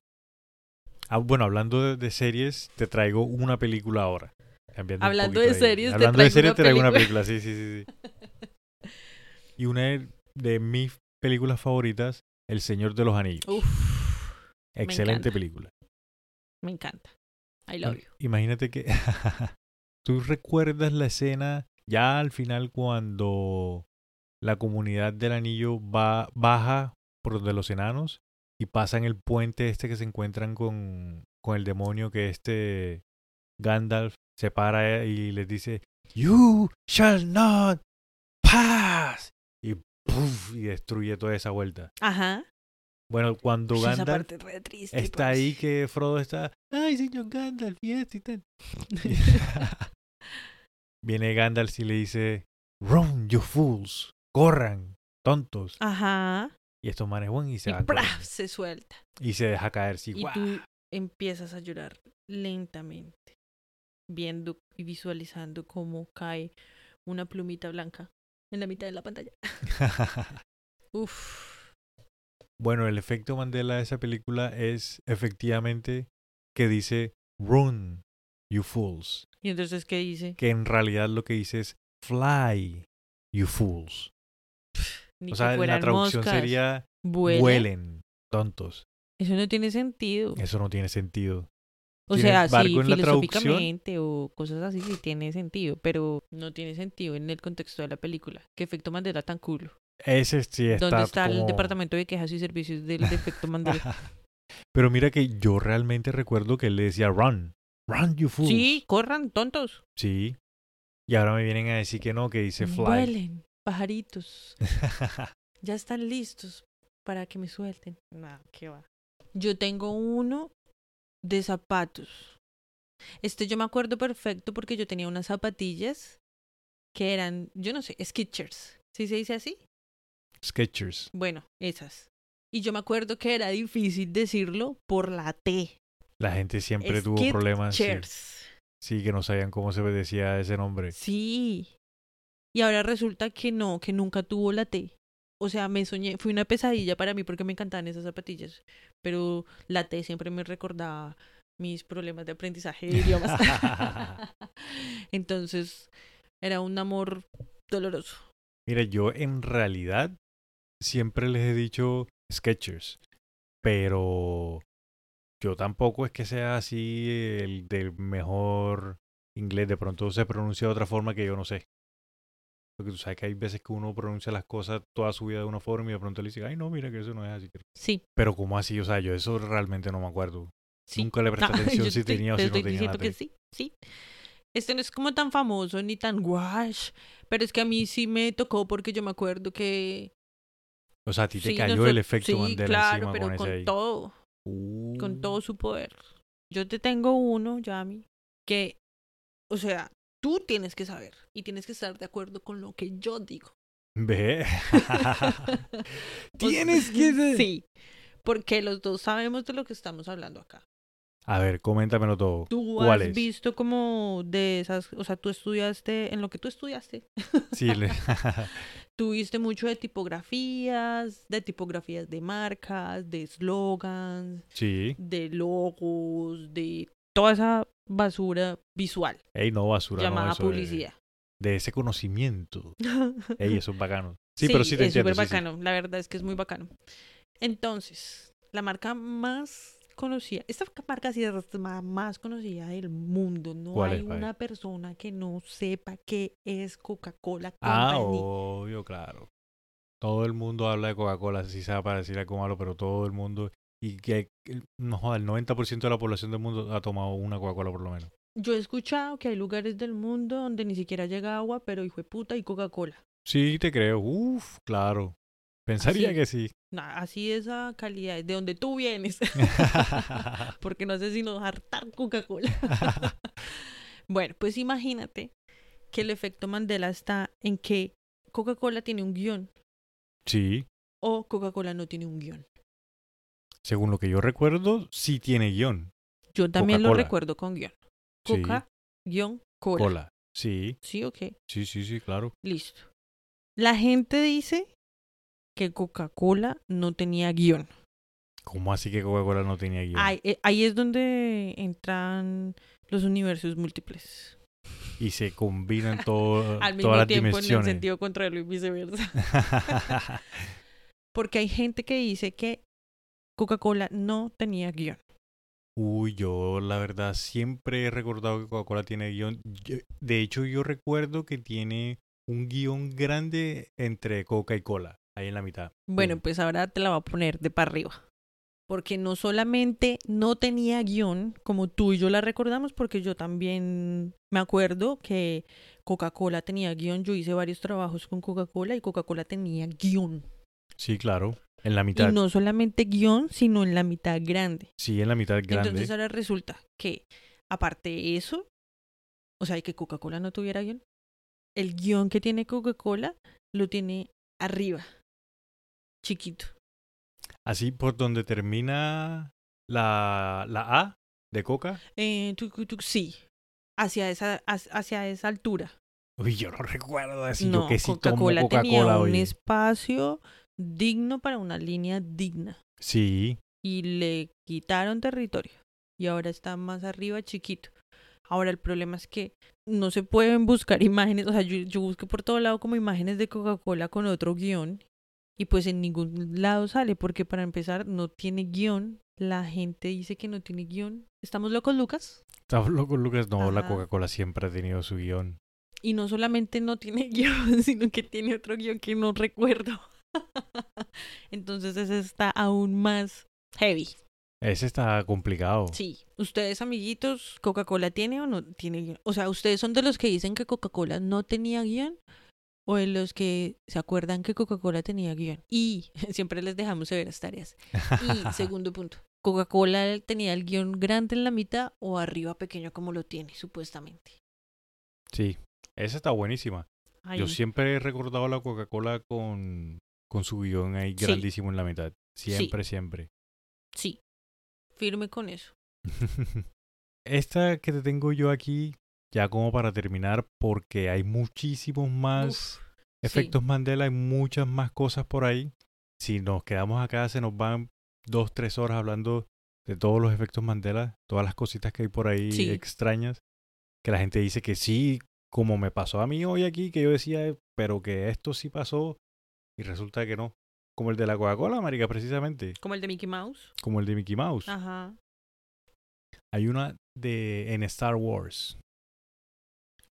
Ah, bueno, hablando de, de series, te traigo una película ahora. Cambiando Hablando de series, te Hablando de traigo series, una te traigo una película. sí, sí, sí. sí. Y una de, de mis películas favoritas, El Señor de los Anillos. uff, Excelente película. me encanta. I love you. Imagínate que tú recuerdas la escena ya al final cuando la comunidad del anillo va baja por donde los enanos y pasan el puente este que se encuentran con, con el demonio que este Gandalf se para y les dice You shall not pass y, ¡puf! y destruye toda esa vuelta. Ajá. Bueno, cuando Esa Gandalf parte es re triste. está parce. ahí que Frodo está, ay señor Gandalf, y esto y tal. Viene Gandalf y le dice, Run, you fools, corran, tontos. Ajá. Y estos manes van y se Y se suelta. Y se deja caer, sí, Y guau. tú empiezas a llorar lentamente, viendo y visualizando cómo cae una plumita blanca en la mitad de la pantalla. Uf. bueno, el efecto Mandela de esa película es efectivamente que dice, Run, you fools. Y entonces, ¿qué dice? Que en realidad lo que dice es, Fly, you fools. Ni O sea, la traducción moscas. sería, Vuela. vuelen, tontos. Eso no tiene sentido. Eso no tiene sentido. O sea, sí, filosóficamente o cosas así sí tiene sentido, pero no tiene sentido en el contexto de la película. ¿Qué efecto Mandela tan cool? Ese sí está ¿Dónde está el departamento de quejas y servicios del efecto Mandela? Pero mira que yo realmente recuerdo que él le decía run, run you fools. sí, corran, tontos. Sí. Y ahora me vienen a decir que no, que dice fly. Vuelen, pajaritos. Ya están listos para que me suelten. No, qué va. Yo tengo uno de zapatos. Este yo me acuerdo perfecto porque yo tenía unas zapatillas que eran, yo no sé, Skechers. ¿Sí se dice así? Sketchers. Bueno, esas. Y yo me acuerdo que era difícil decirlo por la T. La gente siempre tuvo problemas. Sí, Skechers. sí, que no sabían cómo se decía ese nombre. Sí. Y ahora resulta que no, que nunca tuvo la T. O sea, me soñé, fue una pesadilla para mí porque me encantaban esas zapatillas. Pero la T siempre me recordaba mis problemas de aprendizaje de idiomas. Entonces, era un amor doloroso. Mira, yo en realidad siempre les he dicho Sketchers. Pero yo tampoco es que sea así el del mejor inglés. De pronto se pronuncia de otra forma que yo no sé. Porque tú sabes que hay veces que uno pronuncia las cosas toda su vida de una forma y de pronto le dice, ay, no, mira que eso no es así. Sí, Pero ¿cómo así? O sea, yo eso realmente no me acuerdo. sí. Nunca le presté atención si te- tenía o si no tenía diciendo que sí, sí. Este no es como tan famoso ni tan guash, pero es que a mí sí me tocó porque yo me acuerdo que O sea, a ti te sí, cayó el efecto sí, Mandela claro, encima pero con todo, con todo su poder. Yo te tengo uno, Yami, que, o sea, tú tienes que saber y tienes que estar de acuerdo con lo que yo digo. Ve. Tienes que ser- Sí, porque los dos sabemos de lo que estamos hablando acá. A ver, coméntamelo todo. Tú ¿Cuál has es? visto como de esas, o sea, tú estudiaste, en lo que tú estudiaste, Sí, le- tuviste mucho de tipografías, de tipografías de marcas, de slogans, sí. de logos, de toda esa basura visual Ey, no basura, llamada no, eso de- publicidad. De, ese conocimiento. Ey, eso es bacano. Sí, pero sí te es súper sí, sí. bacano, la verdad es que es muy bacano. Entonces, la marca más conocida, esta marca sí es la más conocida del mundo. No ¿Cuál hay es, una persona que no sepa qué es Coca-Cola Ah, obvio, claro. Todo el mundo habla de Coca-Cola, sí sabe para decir algo malo, pero todo el mundo. Y que, no joda, el 90% de la población del mundo ha tomado una Coca-Cola por lo menos. Yo he escuchado que hay lugares del mundo donde ni siquiera llega agua, pero hijo de puta y Coca-Cola. Sí, te creo. Uf, claro. Pensaría Así. que sí. Nah, así esa calidad, de donde tú vienes. Porque no sé si nos hartar Coca-Cola. bueno, pues imagínate que el efecto Mandela está en que Coca-Cola tiene un guion sí, o Coca-Cola no tiene un guion. Según lo que yo recuerdo, sí tiene guion. Yo también lo recuerdo con guion. Sí. Coca, guion, cola. Cola. Sí, Sí, ok, sí, sí, sí, claro. listo. La gente dice que Coca-Cola no tenía guion. ¿Cómo así que Coca-Cola no tenía guion? Ahí, eh, ahí es donde entran los universos múltiples. Y se combinan todo, Al mismo todas las tiempo en el sentido contrario y viceversa. Porque hay gente que dice que Coca-Cola no tenía guion. Uy, yo la verdad siempre he recordado que Coca-Cola tiene guion. Yo- De hecho, yo recuerdo que tiene un guion grande entre Coca y Cola, ahí en la mitad. Bueno, Pum. pues ahora te la voy a poner de para arriba. Porque no solamente no tenía guion, como tú y yo la recordamos, porque yo también me acuerdo que Coca-Cola tenía guion. Yo hice varios trabajos con Coca-Cola y Coca-Cola tenía guion. Sí, claro, en la Y mitad. no solamente guion, sino en la mitad grande. Sí, en la mitad grande. Entonces ahora resulta que, aparte de eso, o sea, que Coca-Cola no tuviera guion, el guion que tiene Coca-Cola lo tiene arriba, chiquito. Así por donde termina la, la A de Coca. Eh, sí, hacia esa, hacia- esa altura. Uy, yo no recuerdo así. no, yo que sí Coca-Cola tenía un oye. espacio digno para una línea digna. Sí, y le quitaron territorio y ahora está más arriba chiquito. Ahora el problema es que no se pueden buscar imágenes, o sea, yo, yo busqué por todo lado como imágenes de Coca-Cola con otro guion y pues en ningún lado sale porque para empezar no tiene guion, la gente dice que no tiene guion. ¿Estamos locos, Lucas? estás loco, Lucas. No, la. Coca-Cola siempre ha tenido su guion. Y no solamente no tiene guion, sino que tiene otro guion que no recuerdo. Entonces ese está aún más heavy. Ese está complicado. Sí, ustedes amiguitos, ¿Coca-Cola tiene o no tiene guion? O sea, ¿ustedes son de los que dicen que Coca-Cola no tenía guion? ¿O de los que se acuerdan que Coca-Cola tenía guion? Y siempre les dejamos severas tareas. Y segundo punto, ¿Coca-Cola tenía el guion grande en la mitad o arriba pequeño como lo tiene, supuestamente? Sí, esa está buenísima. Ahí. Yo siempre he recordado la Coca-Cola con, con su guion ahí Sí. grandísimo en la mitad. Siempre, siempre. Sí, firme con eso. Esta que te tengo yo aquí, ya como para terminar, porque hay muchísimos más Uf, efectos Mandela, hay muchas más cosas por ahí. Si nos quedamos acá, se nos van dos, tres horas hablando de todos los efectos Mandela, todas las cositas que hay por ahí Sí. extrañas, que la gente dice que sí, como me pasó a mí hoy aquí, que yo decía, pero que esto sí pasó, y resulta que no. Como el de la Coca-Cola, marica, precisamente. Como el de Mickey Mouse. Como el de Mickey Mouse. Ajá. Hay una de en Star Wars.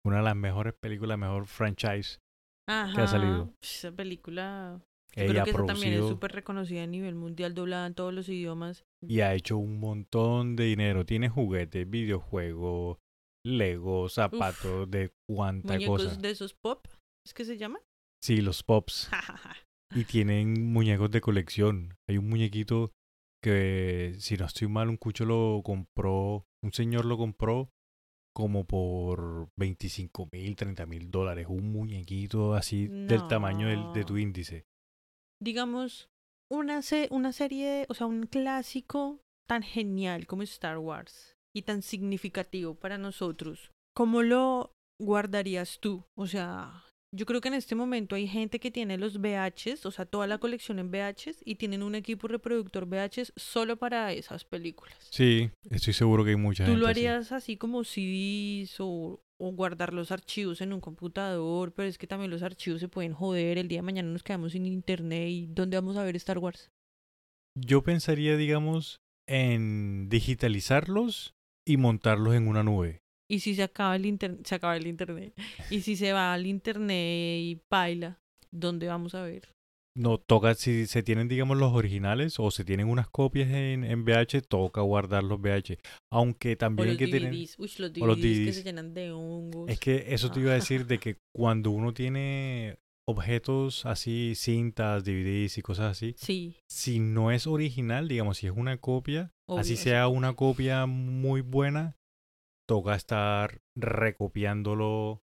Una de las mejores películas, mejor franchise Ajá. ha salido. Esa película Yo Ella creo que esa también es súper reconocida a nivel mundial, doblada en todos los idiomas. y ha hecho un montón de dinero. Tiene juguetes, videojuegos, Lego, zapatos, de cuánta Muñecos cosa. de esos pop, ¿es que se llama? Sí, los pops. Y tienen muñecos de colección. Hay un muñequito que, si no estoy mal, un cucho lo compró, un señor lo compró como por 25 mil, 30 mil dólares. Un muñequito así del tamaño del- de tu índice. Digamos, una, se- una serie, o sea, un clásico tan genial como Star Wars y tan significativo para nosotros. ¿Cómo lo guardarías tú? O sea, yo creo que en este momento hay gente que tiene los VHs, o sea, toda la colección en VHs y tienen un equipo reproductor VHs solo para esas películas. Sí, estoy seguro que hay mucha ¿Tú gente lo así. harías así como CDs o, o guardar los archivos en un computador? Pero es que también los archivos se pueden joder. El día de mañana nos quedamos sin internet y ¿dónde vamos a ver Star Wars? Yo pensaría, digamos, en digitalizarlos y montarlos en una nube. Y si se acaba el internet, se acaba el internet. Y si se va al internet y paila, ¿dónde vamos a ver? No toca, si se tienen, digamos, los originales o se tienen unas copias en, en VH, toca guardar los VH. Aunque O también hay los que tener... DVDs. Los o los DVDs que DVDs. se llenan de hongos. Es que eso te iba a decir de que cuando uno tiene objetos así, cintas, DVDs y cosas así, Sí, si no es original, digamos, si es una copia, obvio, así sea una copia muy buena, toca estar recopiándolo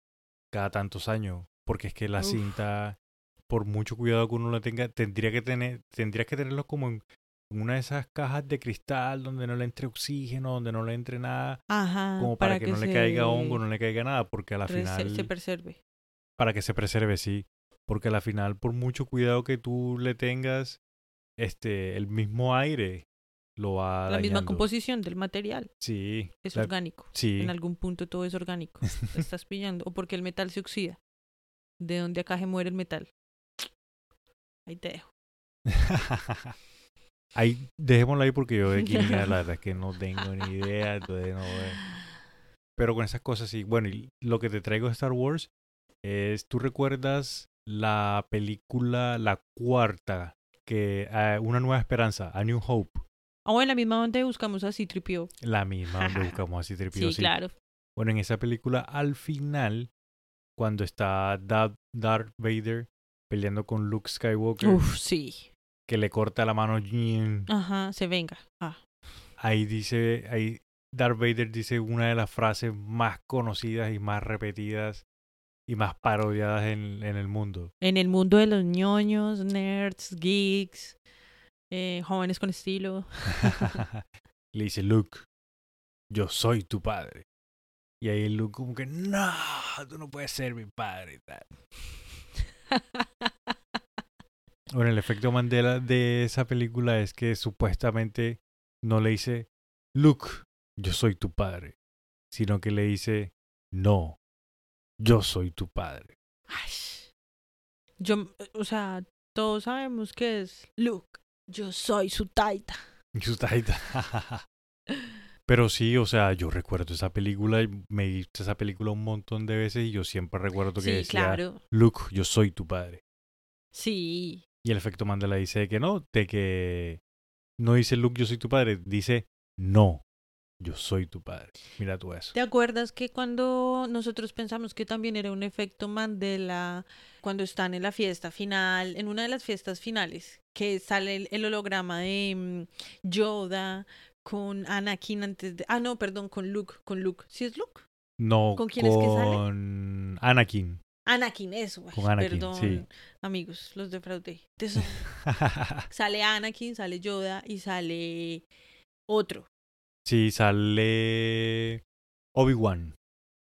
cada tantos años, porque es que la Uf. cinta, por mucho cuidado que uno la tenga, tendría que tener, tendrías que tenerlo como en en una de esas cajas de cristal donde no le entre oxígeno, donde no le entre nada, Ajá, como para, que, no le caiga hongo, no le caiga nada, porque a la final se preserve. para que se preserve, sí. Porque a la final, por mucho cuidado que tú le tengas, este, el mismo aire lo va La misma dañando. composición del material Sí, es la- orgánico. sí. En algún punto todo es orgánico. Te estás pillando. O porque el metal se oxida. De donde acá se muere el metal. Ahí te dejo. Ahí, dejémoslo ahí porque yo de química la verdad es que no tengo ni idea, entonces no voy- Pero con esas cosas sí. Bueno, y lo que te traigo de Star Wars es, ¿tú recuerdas la película, la cuarta, que eh, Una Nueva Esperanza, A New Hope? Ah, bueno, en la misma donde buscamos a C-3PO. La misma donde buscamos así Sí, tripio. claro. Bueno, en esa película, al final, cuando está Darth, Vader peleando con Luke Skywalker, Uf, sí. que le corta la mano. Ajá, se venga. Ah. ahí dice, ahí Darth Vader dice una de las frases más conocidas y más repetidas y más parodiadas en, en el mundo. En el mundo de los ñoños, nerds, geeks, eh, jóvenes con estilo. Le dice, Luke, yo soy tu padre. Y ahí Luke como que, no, tú no puedes ser mi padre. y tal. Bueno, el efecto Mandela de esa película es que supuestamente no le dice, Luke, yo soy tu padre, sino que le dice, no, yo soy tu padre. Ay. Yo, o sea, todos sabemos que es Luke. Yo soy su taita. Su taita. Pero sí, o sea, yo recuerdo esa película y me he visto esa película un montón de veces y yo siempre recuerdo que Sí, decía, claro. Luke, yo soy tu padre. Sí. Y el efecto Mandela dice que no, de que no dice Luke, yo soy tu padre, dice no, yo soy tu padre. Mira tú eso. ¿Te acuerdas que cuando nosotros pensamos que también era un efecto Mandela, cuando están en la fiesta final, en una de las fiestas finales, que sale el, el holograma de mm, Yoda con Anakin antes de... Ah, no, perdón, con Luke, con Luke. ¿Sí es Luke? No, ¿Con quién es que sale? con Anakin. Anakin, eso. ay, Con Anakin, perdón, sí. amigos, los defraudé. Sale Anakin, sale Yoda y sale otro. Sí, sale Obi-Wan.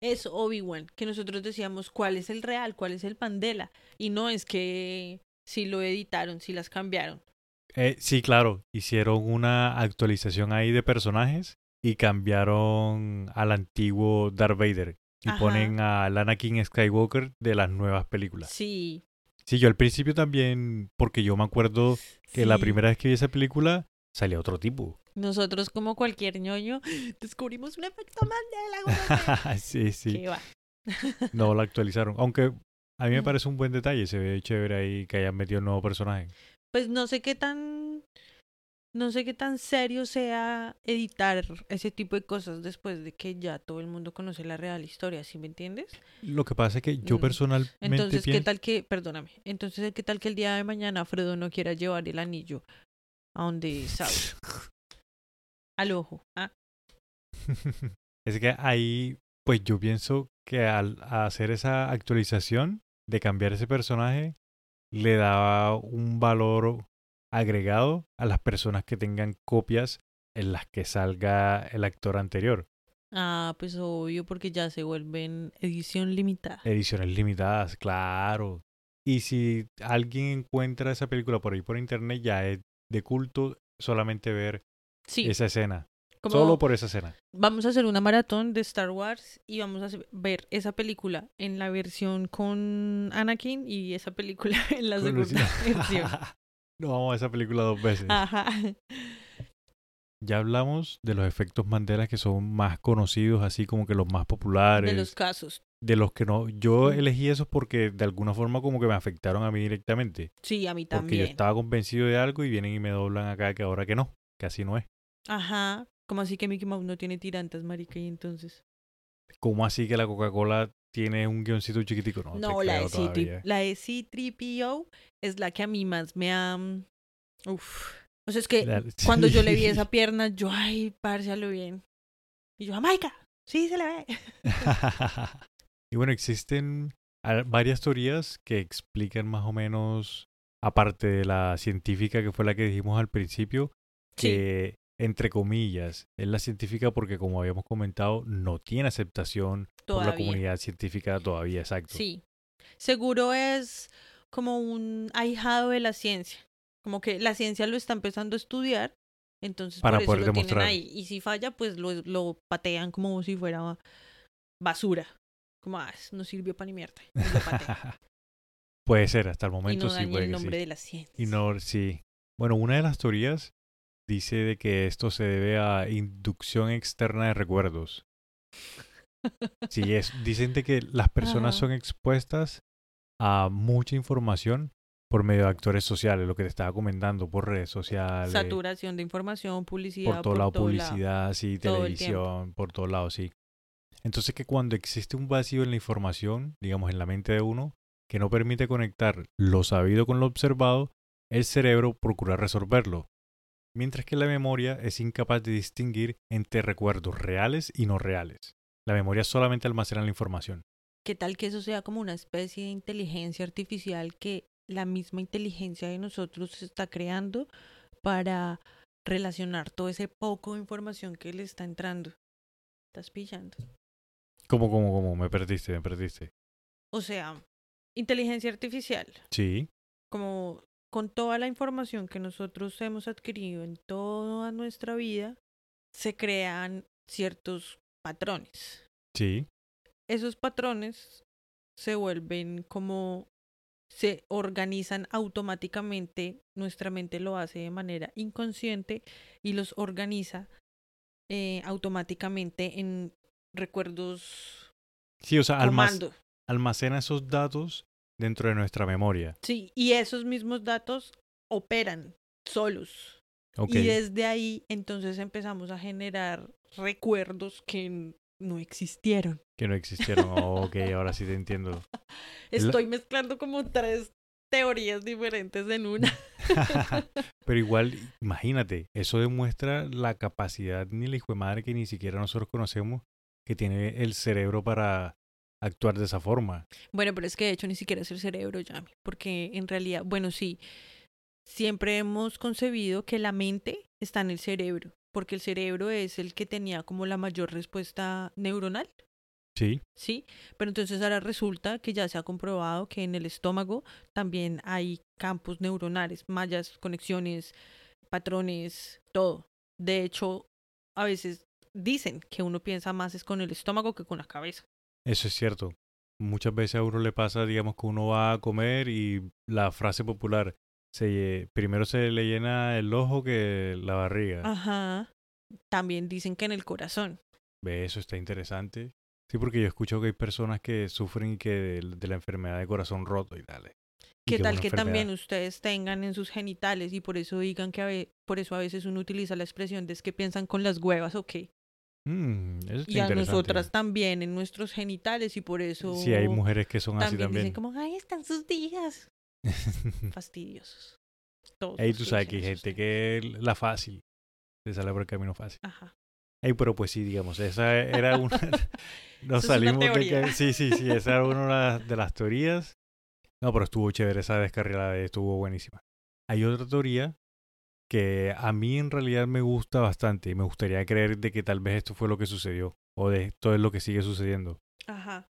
Es Obi-Wan, que nosotros decíamos cuál es el real, cuál es el Mandela. Y no es que si lo editaron, si las cambiaron. Eh, sí, claro, hicieron una actualización ahí de personajes y cambiaron al antiguo Darth Vader. Y Ajá. ponen al Anakin Skywalker de las nuevas películas. Sí. Sí, yo al principio también, porque yo me acuerdo que la primera vez que vi esa película salía otro tipo. Nosotros, como cualquier ñoño, descubrimos un efecto Mandela. sí, sí. ¿Qué va? No la actualizaron. Aunque a mí me parece un buen detalle. Se ve chévere ahí que hayan metido un nuevo personaje. Pues no sé qué tan. No sé qué tan serio sea editar ese tipo de cosas después de que ya todo el mundo conoce la real historia, ¿sí me entiendes? Lo que pasa es que yo Mm. personalmente Entonces, ¿qué tal que, perdóname, entonces, ¿qué tal que el día de mañana Fredo no quiera llevar el anillo a donde sabe? Al ojo. ¿ah? es que ahí, pues yo pienso que al hacer esa actualización de cambiar ese personaje, le da un valor agregado a las personas que tengan copias en las que salga el actor anterior. Ah, pues obvio, porque ya se vuelven edición limitada. Ediciones limitadas, claro. Y si alguien encuentra esa película por ahí por internet, ya es de culto solamente ver Sí, esa escena. como Solo por esa escena. vamos a hacer una maratón de Star Wars y vamos a ver esa película en la versión con Anakin y esa película en la Con segunda Lucía. versión. no vamos a esa película dos veces. Ajá. Ya hablamos de los efectos Mandela que son más conocidos, así como que los más populares. De los casos. de los que no. Yo elegí esos porque de alguna forma como que me afectaron a mí directamente. Sí, a mí Porque yo también. estaba convencido de algo y vienen y me doblan acá que ahora que no, que así no es. Ajá. Como así que Mickey Mouse no tiene tirantes, marica? Y entonces... ¿Cómo así que la Coca-Cola tiene un guioncito chiquitico? No, No, la, de C-3 todavía. la de C-3PO es la que a mí más me ha... mm, Uf. O sea, es que La- cuando yo le vi esa pierna, yo, ay, lo bien. Y yo, Jamaica, sí se le ve. y bueno, existen varias teorías que explican más o menos, aparte de la científica que fue la que dijimos al principio, que entre comillas es la científica porque como habíamos comentado no tiene aceptación por la todavía. comunidad científica todavía, exacto. Sí. Seguro es como un ahijado de la ciencia. Como que la ciencia lo está empezando a estudiar, entonces Para por eso poder lo demostrar. tienen ahí. Y si falla, pues lo, lo patean como si fuera basura. Como, ah, no sirvió para ni mierda. y. Puede ser, hasta el y momento no sí dañe puede el nombre sí. de la ciencia. Y no, sí. Bueno, una de las teorías dice de que esto se debe a inducción externa de recuerdos. Sí, es, dicen de que las personas Ajá. son expuestas a mucha información por medio de actores sociales, lo que te estaba comentando, por redes sociales, Saturación de información, publicidad. por todo lado todo lado. publicidad, sí, todo televisión, por todos lados, sí. Entonces que cuando existe un vacío en la información, digamos en la mente de uno, que no permite conectar lo sabido con lo observado, el cerebro procura resolverlo. Mientras que la memoria es incapaz de distinguir entre recuerdos reales y no reales. La memoria solamente almacena la información. ¿Qué tal que eso sea como una especie de inteligencia artificial que la misma inteligencia de nosotros se está creando para relacionar todo ese poco de información que le está entrando? ¿Estás pillando? ¿Cómo, cómo, cómo? Me perdiste, me perdiste. O sea, inteligencia artificial, Sí, como con toda la información que nosotros hemos adquirido en toda nuestra vida, se crean ciertos patrones. sí, Esos patrones se vuelven como se organizan automáticamente, nuestra mente lo hace de manera inconsciente y los organiza eh, automáticamente en recuerdos sí, o sea, almac- almacena esos datos dentro de nuestra memoria. Sí, y esos mismos datos operan solos. Y desde ahí entonces empezamos a generar recuerdos que no existieron. que no existieron. ok, ahora sí te entiendo. La- Estoy mezclando como tres teorías diferentes en una. Pero igual, imagínate, eso demuestra la capacidad ni la hijo de madre que ni siquiera nosotros conocemos que tiene el cerebro para actuar de esa forma. Bueno, pero es que de hecho ni siquiera es el cerebro, Yami, porque en realidad, bueno, sí, siempre hemos concebido que la mente está en el cerebro, porque el cerebro es el que tenía como la mayor respuesta neuronal, Sí, ¿sí? Pero entonces ahora resulta que ya se ha comprobado que en el estómago también hay campos neuronales, mallas, conexiones, patrones, todo. De hecho, a veces dicen que uno piensa más es con el estómago que con la cabeza. Eso es cierto. Muchas veces a uno le pasa, digamos, que uno va a comer y la frase popular, se, primero se le llena el ojo que la barriga. Ajá. También dicen que en el corazón. Ve, eso está interesante. Sí, porque yo escucho que hay personas que sufren que de, de la enfermedad de corazón roto y tal. ¿Qué tal que también ustedes tengan en sus genitales y por eso digan que a ve- por eso a veces uno utiliza la expresión de es que piensan con las huevas o qué? Mm, Y a nosotras también en nuestros genitales y por eso Sí, hay mujeres que son así también también. dicen como, ay, están sus días. Fastidiosos. Todos Ey, tú sabes que hay gente que la fácil se sale por el camino fácil. Ajá. Ey, pero pues sí, digamos, esa era una... Nos es una salimos de que... Sí, sí, sí, esa era una de las- de las teorías. No, pero estuvo chévere, esa descarrilada estuvo buenísima. Hay otra teoría que a mí en realidad me gusta bastante y me gustaría creer de que tal vez esto fue lo que sucedió o de esto es lo que sigue sucediendo, Ajá.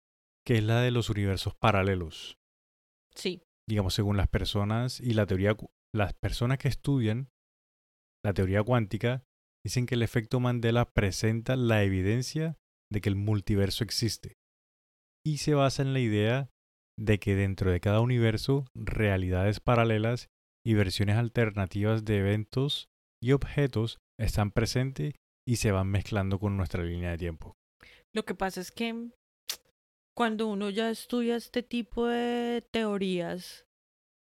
que es la de los universos paralelos. Sí. digamos, según las personas y la teoría, las personas que estudian la teoría cuántica dicen que el efecto Mandela presenta la evidencia de que el multiverso existe y se basa en la idea de que dentro de cada universo realidades paralelas y versiones alternativas de eventos y objetos están presentes y se van mezclando con nuestra línea de tiempo. Lo que pasa es que cuando uno ya estudia este tipo de teorías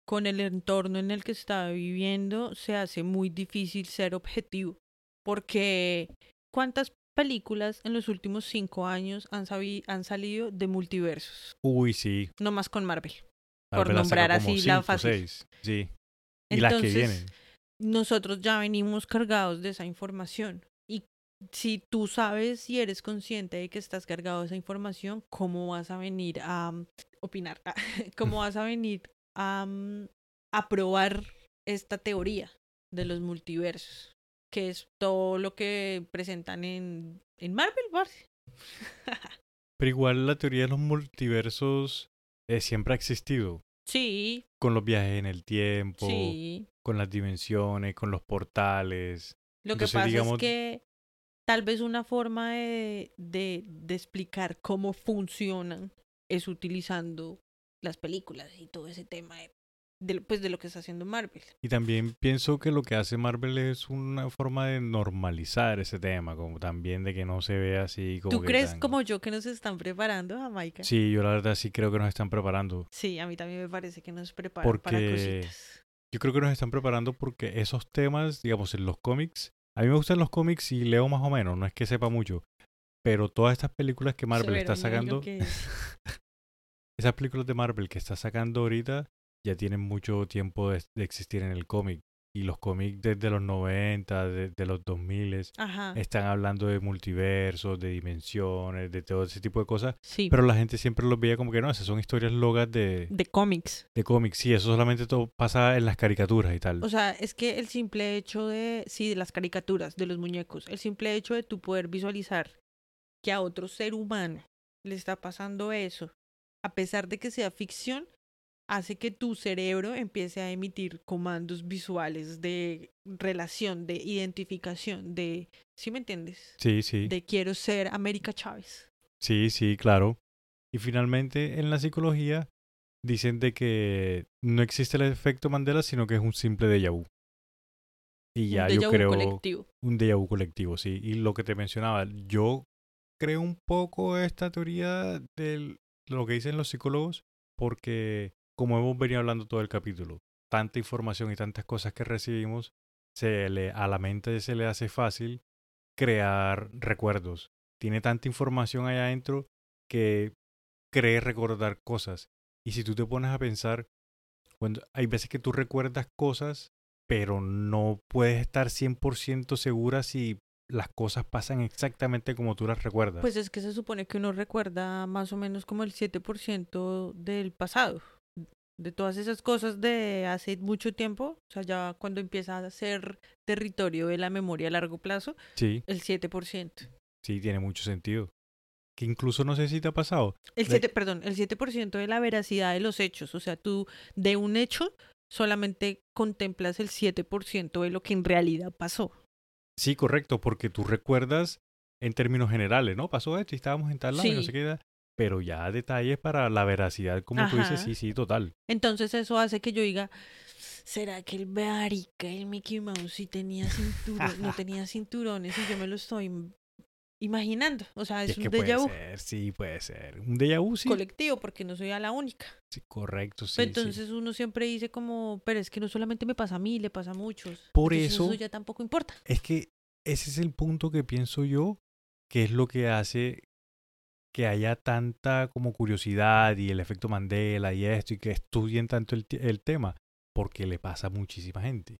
con el entorno en el que está viviendo, se hace muy difícil ser objetivo. Porque ¿cuántas películas en los últimos cinco años han, han salido de multiversos? Uy, sí. No más con Marvel. Marvel Por nombrar así la cinco o fácil. seis, Sí. Y las que Entonces, vienen. nosotros ya venimos cargados de esa información. Y si tú sabes y eres consciente de que estás cargado de esa información, ¿cómo vas a venir a mm, opinar? ¿Cómo vas a venir a, mm, a probar esta teoría de los multiversos? Que es todo lo que presentan en, en Marvel, parce. Pero igual la teoría de los multiversos eh, siempre ha existido. Sí, Con los viajes en el tiempo, sí. con las dimensiones, con los portales. Lo Entonces, que pasa digamos- es que tal vez una forma de, de, de explicar cómo funcionan es utilizando las películas y todo ese tema de de, pues de lo que está haciendo Marvel. Y también pienso que lo que hace Marvel es una forma de normalizar ese tema, como también de que no se vea así como ¿Tú que crees tan- como yo que nos están preparando, Jamaica? Sí, yo la verdad sí creo que nos están preparando. Sí, a mí también me parece que nos preparan para Porque- cositas. Yo creo que nos están preparando porque esos temas, digamos, en los cómics, a mí me gustan los cómics y leo más o menos, no es que sepa mucho, pero todas estas películas que Marvel está Severo, sacando, es. esas películas de Marvel que está sacando ahorita ya tienen mucho tiempo de, de existir en el cómic. Y los cómics desde los 90, desde los 2000 Ajá. están hablando de multiversos, de dimensiones, de todo ese tipo de cosas. Sí. Pero la gente siempre los veía como que no, esas son historias logas de, de cómics. de cómics. Sí, eso solamente todo pasa en las caricaturas y tal. O sea, es que el simple hecho de, sí, de las caricaturas, de los muñecos, el simple hecho de tú poder visualizar que a otro ser humano le está pasando eso, a pesar de que sea ficción, hace que tu cerebro empiece a emitir comandos visuales de relación, de identificación, de, ¿sí me entiendes? sí, sí. De quiero ser América Chávez. Sí, sí, claro. Y finalmente, en la psicología, dicen de que no existe el efecto Mandela, sino que es un simple déjà vu. Y ya un yo creo colectivo. un déjà vu colectivo, sí. Y lo que te mencionaba, yo creo un poco esta teoría de lo que dicen los psicólogos, porque como hemos venido hablando todo el capítulo, tanta información y tantas cosas que recibimos, se le, a la mente se le hace fácil crear recuerdos. Tiene tanta información allá adentro que cree recordar cosas. Y si tú te pones a pensar, hay veces que tú recuerdas cosas, pero no puedes estar 100% segura si las cosas pasan exactamente como tú las recuerdas. Pues es que se supone que uno recuerda más o menos como el 7% del pasado, de todas esas cosas de hace mucho tiempo, o sea, ya cuando empieza a ser territorio de la memoria a largo plazo, sí, el 7%. sí, tiene mucho sentido. Que incluso no sé si te ha pasado. El De- 7, perdón, el 7% de la veracidad de los hechos, o sea, tú de un hecho solamente contemplas el 7% de lo que en realidad pasó. Sí, correcto, porque tú recuerdas en términos generales, ¿no? Pasó esto y estábamos en tal lado y no sé qué. Pero ya detalles para la veracidad, como tú dices, sí, sí, total. Entonces eso hace que yo diga, ¿será que el Barica, el Mickey Mouse, sí tenía cinturón, no tenía cinturones y yo me lo estoy im- imaginando? O sea, es, es que un déjà puede ser, sí, puede ser. Un déjà vu, sí. colectivo porque no soy a la única. Sí, correcto, sí. Pero sí. entonces uno siempre dice como, pero es que no solamente me pasa a mí, le pasa a muchos. Por Entonces eso- eso ya tampoco importa. Es que ese es el punto que pienso yo, que es lo que hace que haya tanta como curiosidad y el efecto Mandela y esto y que estudien tanto el, el tema, porque le pasa a muchísima gente.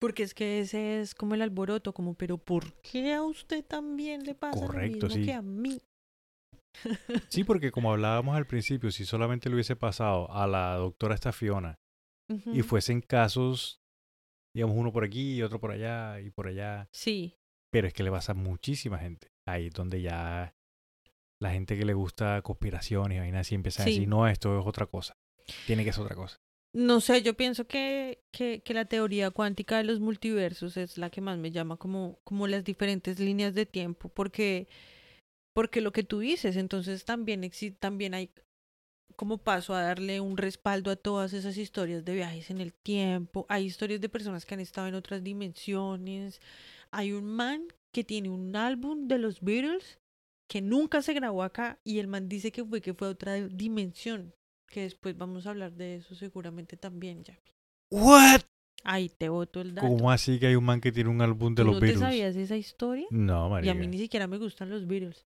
Porque es que ese es como el alboroto, como, pero ¿por qué a usted también le pasa Correcto, lo mismo sí. que a mí? Sí, porque como hablábamos al principio, si solamente le hubiese pasado a la doctora esta Fiona y fuesen casos, digamos, uno por aquí y otro por allá y por allá, Sí, pero es que le pasa a muchísima gente. Ahí es donde ya la gente que le gusta conspiraciones y vainas así empieza a Sí. decir, no, esto es otra cosa. Tiene que ser otra cosa. No sé, yo pienso que, que, que la teoría cuántica de los multiversos es la que más me llama como, como las diferentes líneas de tiempo, porque, porque lo que tú dices, entonces también existe, también hay como paso a darle un respaldo a todas esas historias de viajes en el tiempo, hay historias de personas que han estado en otras dimensiones, hay un man que tiene un álbum de los Beatles que nunca se grabó acá y el man dice que fue que fue a otra dimensión que después vamos a hablar de eso seguramente también, ya. ¿What? Ahí te boto el dato. ¿Cómo así que hay un man que tiene un álbum de ¿Tú los no Beatles? te sabías esa historia? No, Y María. a mí ni siquiera me gustan los Beatles.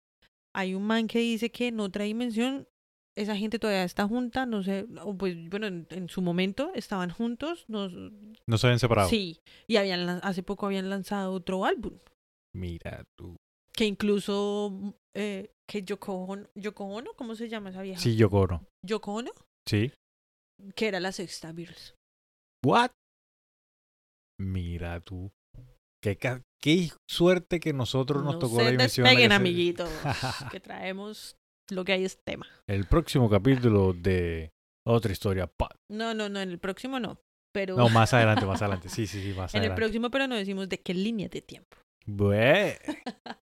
Hay un man que dice que en otra dimensión esa gente todavía está junta, no sé, o pues bueno, en, en su momento estaban juntos, no, No se habían separado. sí, y habían hace poco habían lanzado otro álbum, Mira tú. que incluso eh, que Yoko Ono, Yoko Ono, ¿cómo se llama esa vieja? Sí, yo coro. Yoko Ono, Sí. que era la sexta Beatles. What? Mira tú. Qué, qué suerte que nosotros nos no tocó se la dimensión. en la despeguen, que se- amiguitos, que traemos lo que hay es tema. El próximo capítulo de otra historia. pa- No, no, no, en el próximo no, pero No, más adelante, más adelante. Sí, sí, sí, más en el adelante. próximo pero no decimos de qué línea de tiempo. Bue-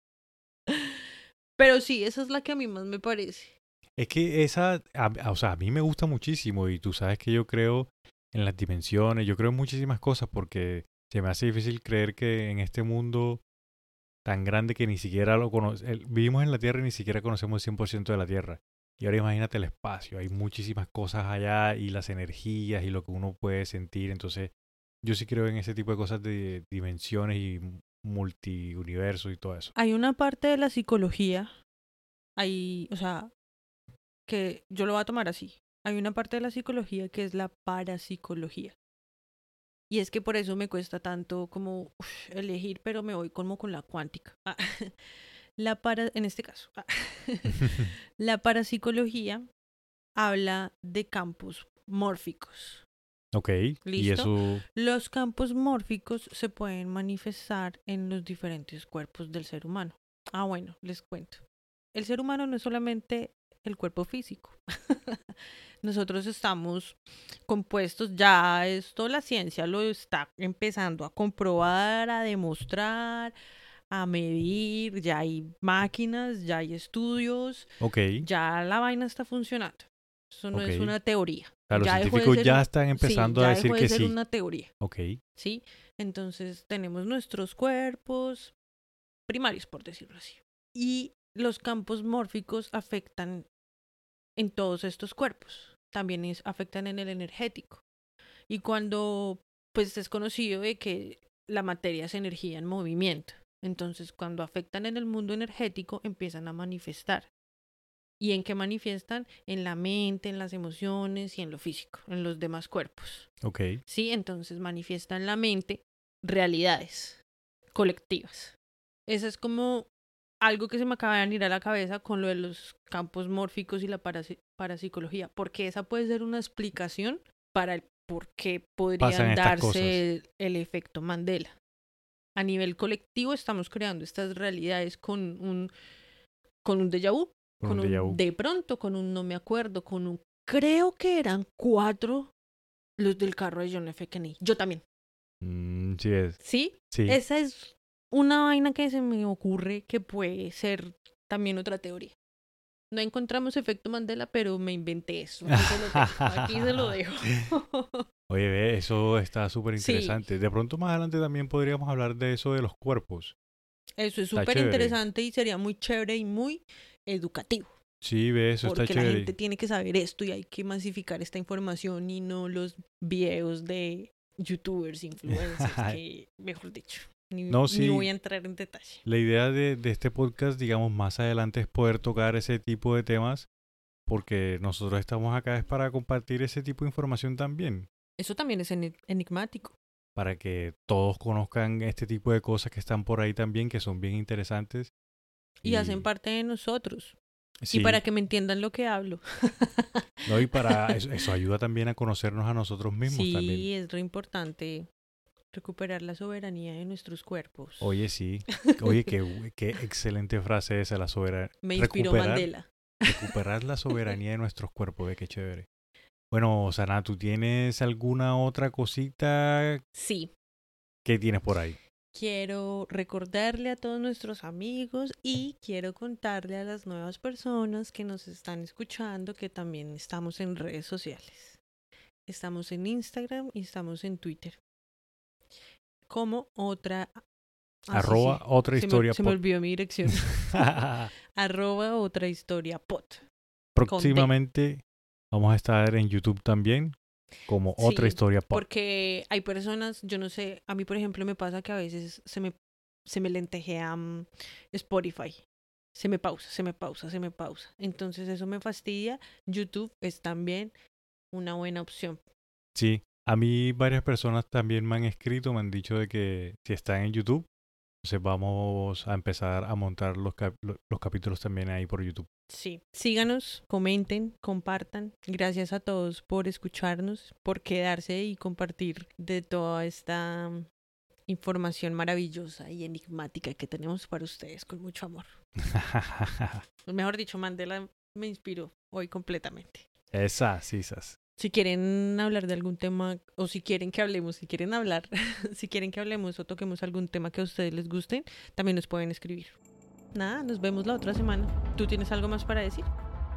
Pero sí, esa es la que a mí más me parece. Es que esa, a- o sea, a mí me gusta muchísimo y tú sabes que yo creo en las dimensiones, yo creo en muchísimas cosas porque se me hace difícil creer que en este mundo tan grande que ni siquiera lo conocemos, vivimos en la Tierra y ni siquiera conocemos el 100% de la Tierra. Y ahora imagínate el espacio, hay muchísimas cosas allá y las energías y lo que uno puede sentir. Entonces, yo sí creo en ese tipo de cosas de dimensiones y multiuniversos y todo eso. Hay una parte de la psicología, hay, o sea, que yo lo voy a tomar así. Hay una parte de la psicología que es la parapsicología. Y es que por eso me cuesta tanto como uf, elegir, pero me voy como con la cuántica. Ah, La para, en este caso, ah, la parapsicología habla de campos mórficos. Ok, y ¿Listo? eso, Los campos mórficos se pueden manifestar en los diferentes cuerpos del ser humano. Ah, bueno, les cuento. El ser humano no es solamente el cuerpo físico. Nosotros estamos compuestos, ya esto la ciencia lo está empezando a comprobar, a demostrar, a medir, ya hay máquinas, ya hay estudios, ok. ya la vaina está funcionando. Eso no es una teoría. O sea, los ya dejó de científicos ser ya están sí, empezando ya a decir dejó de que ser sí. una teoría. Ok, ¿sí? Entonces tenemos nuestros cuerpos primarios, por decirlo así. Y los campos mórficos afectan en todos estos cuerpos. También es- afectan en el energético. Y cuando, pues es conocido de que la materia es energía en movimiento. Entonces, cuando afectan en el mundo energético, empiezan a manifestar. ¿Y en qué manifiestan? En la mente, en las emociones y en lo físico, en los demás cuerpos. ok. ¿sí? Entonces manifiesta en la mente realidades colectivas. Eso es como algo que se me acaba de venir a la cabeza con lo de los campos mórficos y la parasi- parapsicología, porque esa puede ser una explicación para el por qué estas darse el, el efecto Mandela. A nivel colectivo estamos creando estas realidades con un con un déjà vu, Con un un de pronto, con un no me acuerdo, con un creo que eran cuatro los del carro de John F. Kennedy. Yo también. Mm, sí es. ¿Sí? Sí. Esa es una vaina que se me ocurre que puede ser también otra teoría. No encontramos efecto Mandela, pero me inventé eso. Aquí se lo dejo. Aquí se lo dejo. Oye, ve, eso está súper Sí. interesante. De pronto más adelante también podríamos hablar de eso de los cuerpos. Eso es súper interesante y sería muy chévere y muy educativo. Sí, ve, eso porque está la chévere. gente tiene que saber esto y hay que masificar esta información y no los videos de youtubers, influencers, que, mejor dicho, ni, No, ni sí. voy a entrar en detalle. La idea de, de este podcast, digamos, más adelante es poder tocar ese tipo de temas porque nosotros estamos acá es para compartir ese tipo de información también, Eso también es eni- enigmático. para que todos conozcan este tipo de cosas que están por ahí también, que son bien interesantes. Y, hacen parte de nosotros. sí, Y para que me entiendan lo que hablo. no, y para eso, eso ayuda también a conocernos a nosotros mismos sí, también. es re importante recuperar la soberanía de nuestros cuerpos. Oye, sí. Oye, qué, qué excelente frase esa, la soberanía. me inspiró recuperar- Mandela. Recuperar la soberanía de nuestros cuerpos, ve qué chévere. Bueno, Sana, ¿tú tienes alguna otra cosita Sí, que tienes por ahí? Quiero recordarle a todos nuestros amigos y quiero contarle a las nuevas personas que nos están escuchando que también estamos en redes sociales. Estamos en Instagram y estamos en Twitter. Como otra... Ah, Arroba sí. otra Se me- historia se me olvidó mi dirección. Arroba otra historia pot. Próximamente vamos a estar en YouTube también como otra historia. Porque hay personas, yo no sé, a mí por ejemplo me pasa que a veces se me, se me lentejea mm, Spotify. Se me pausa, se me pausa, se me pausa. Entonces eso me fastidia. YouTube es también una buena opción. Sí, a mí varias personas también me han escrito, me han dicho de que si están en YouTube, entonces vamos a empezar a montar los, cap- lo- los capítulos también ahí por YouTube. Sí. Síganos, comenten, compartan. Gracias a todos por escucharnos, por quedarse y compartir de toda esta información maravillosa y enigmática que tenemos para ustedes con mucho amor. Mejor dicho, Mandela me inspiró hoy completamente. Esas, esas. Si quieren hablar de algún tema o si quieren que hablemos, si quieren hablar, si quieren que hablemos o toquemos algún tema que a ustedes les guste, también nos pueden escribir. Nada, nos vemos la otra semana. ¿Tú tienes algo más para decir?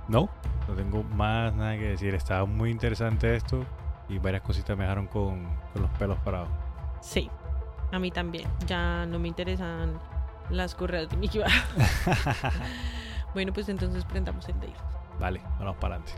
No, no tengo más nada que decir. Estaba muy interesante esto y varias cositas me dejaron con, los pelos parados. Sí, a mí también. Ya no me interesan las correas de mi Bueno, pues entonces prendamos el de Vale, vamos para adelante.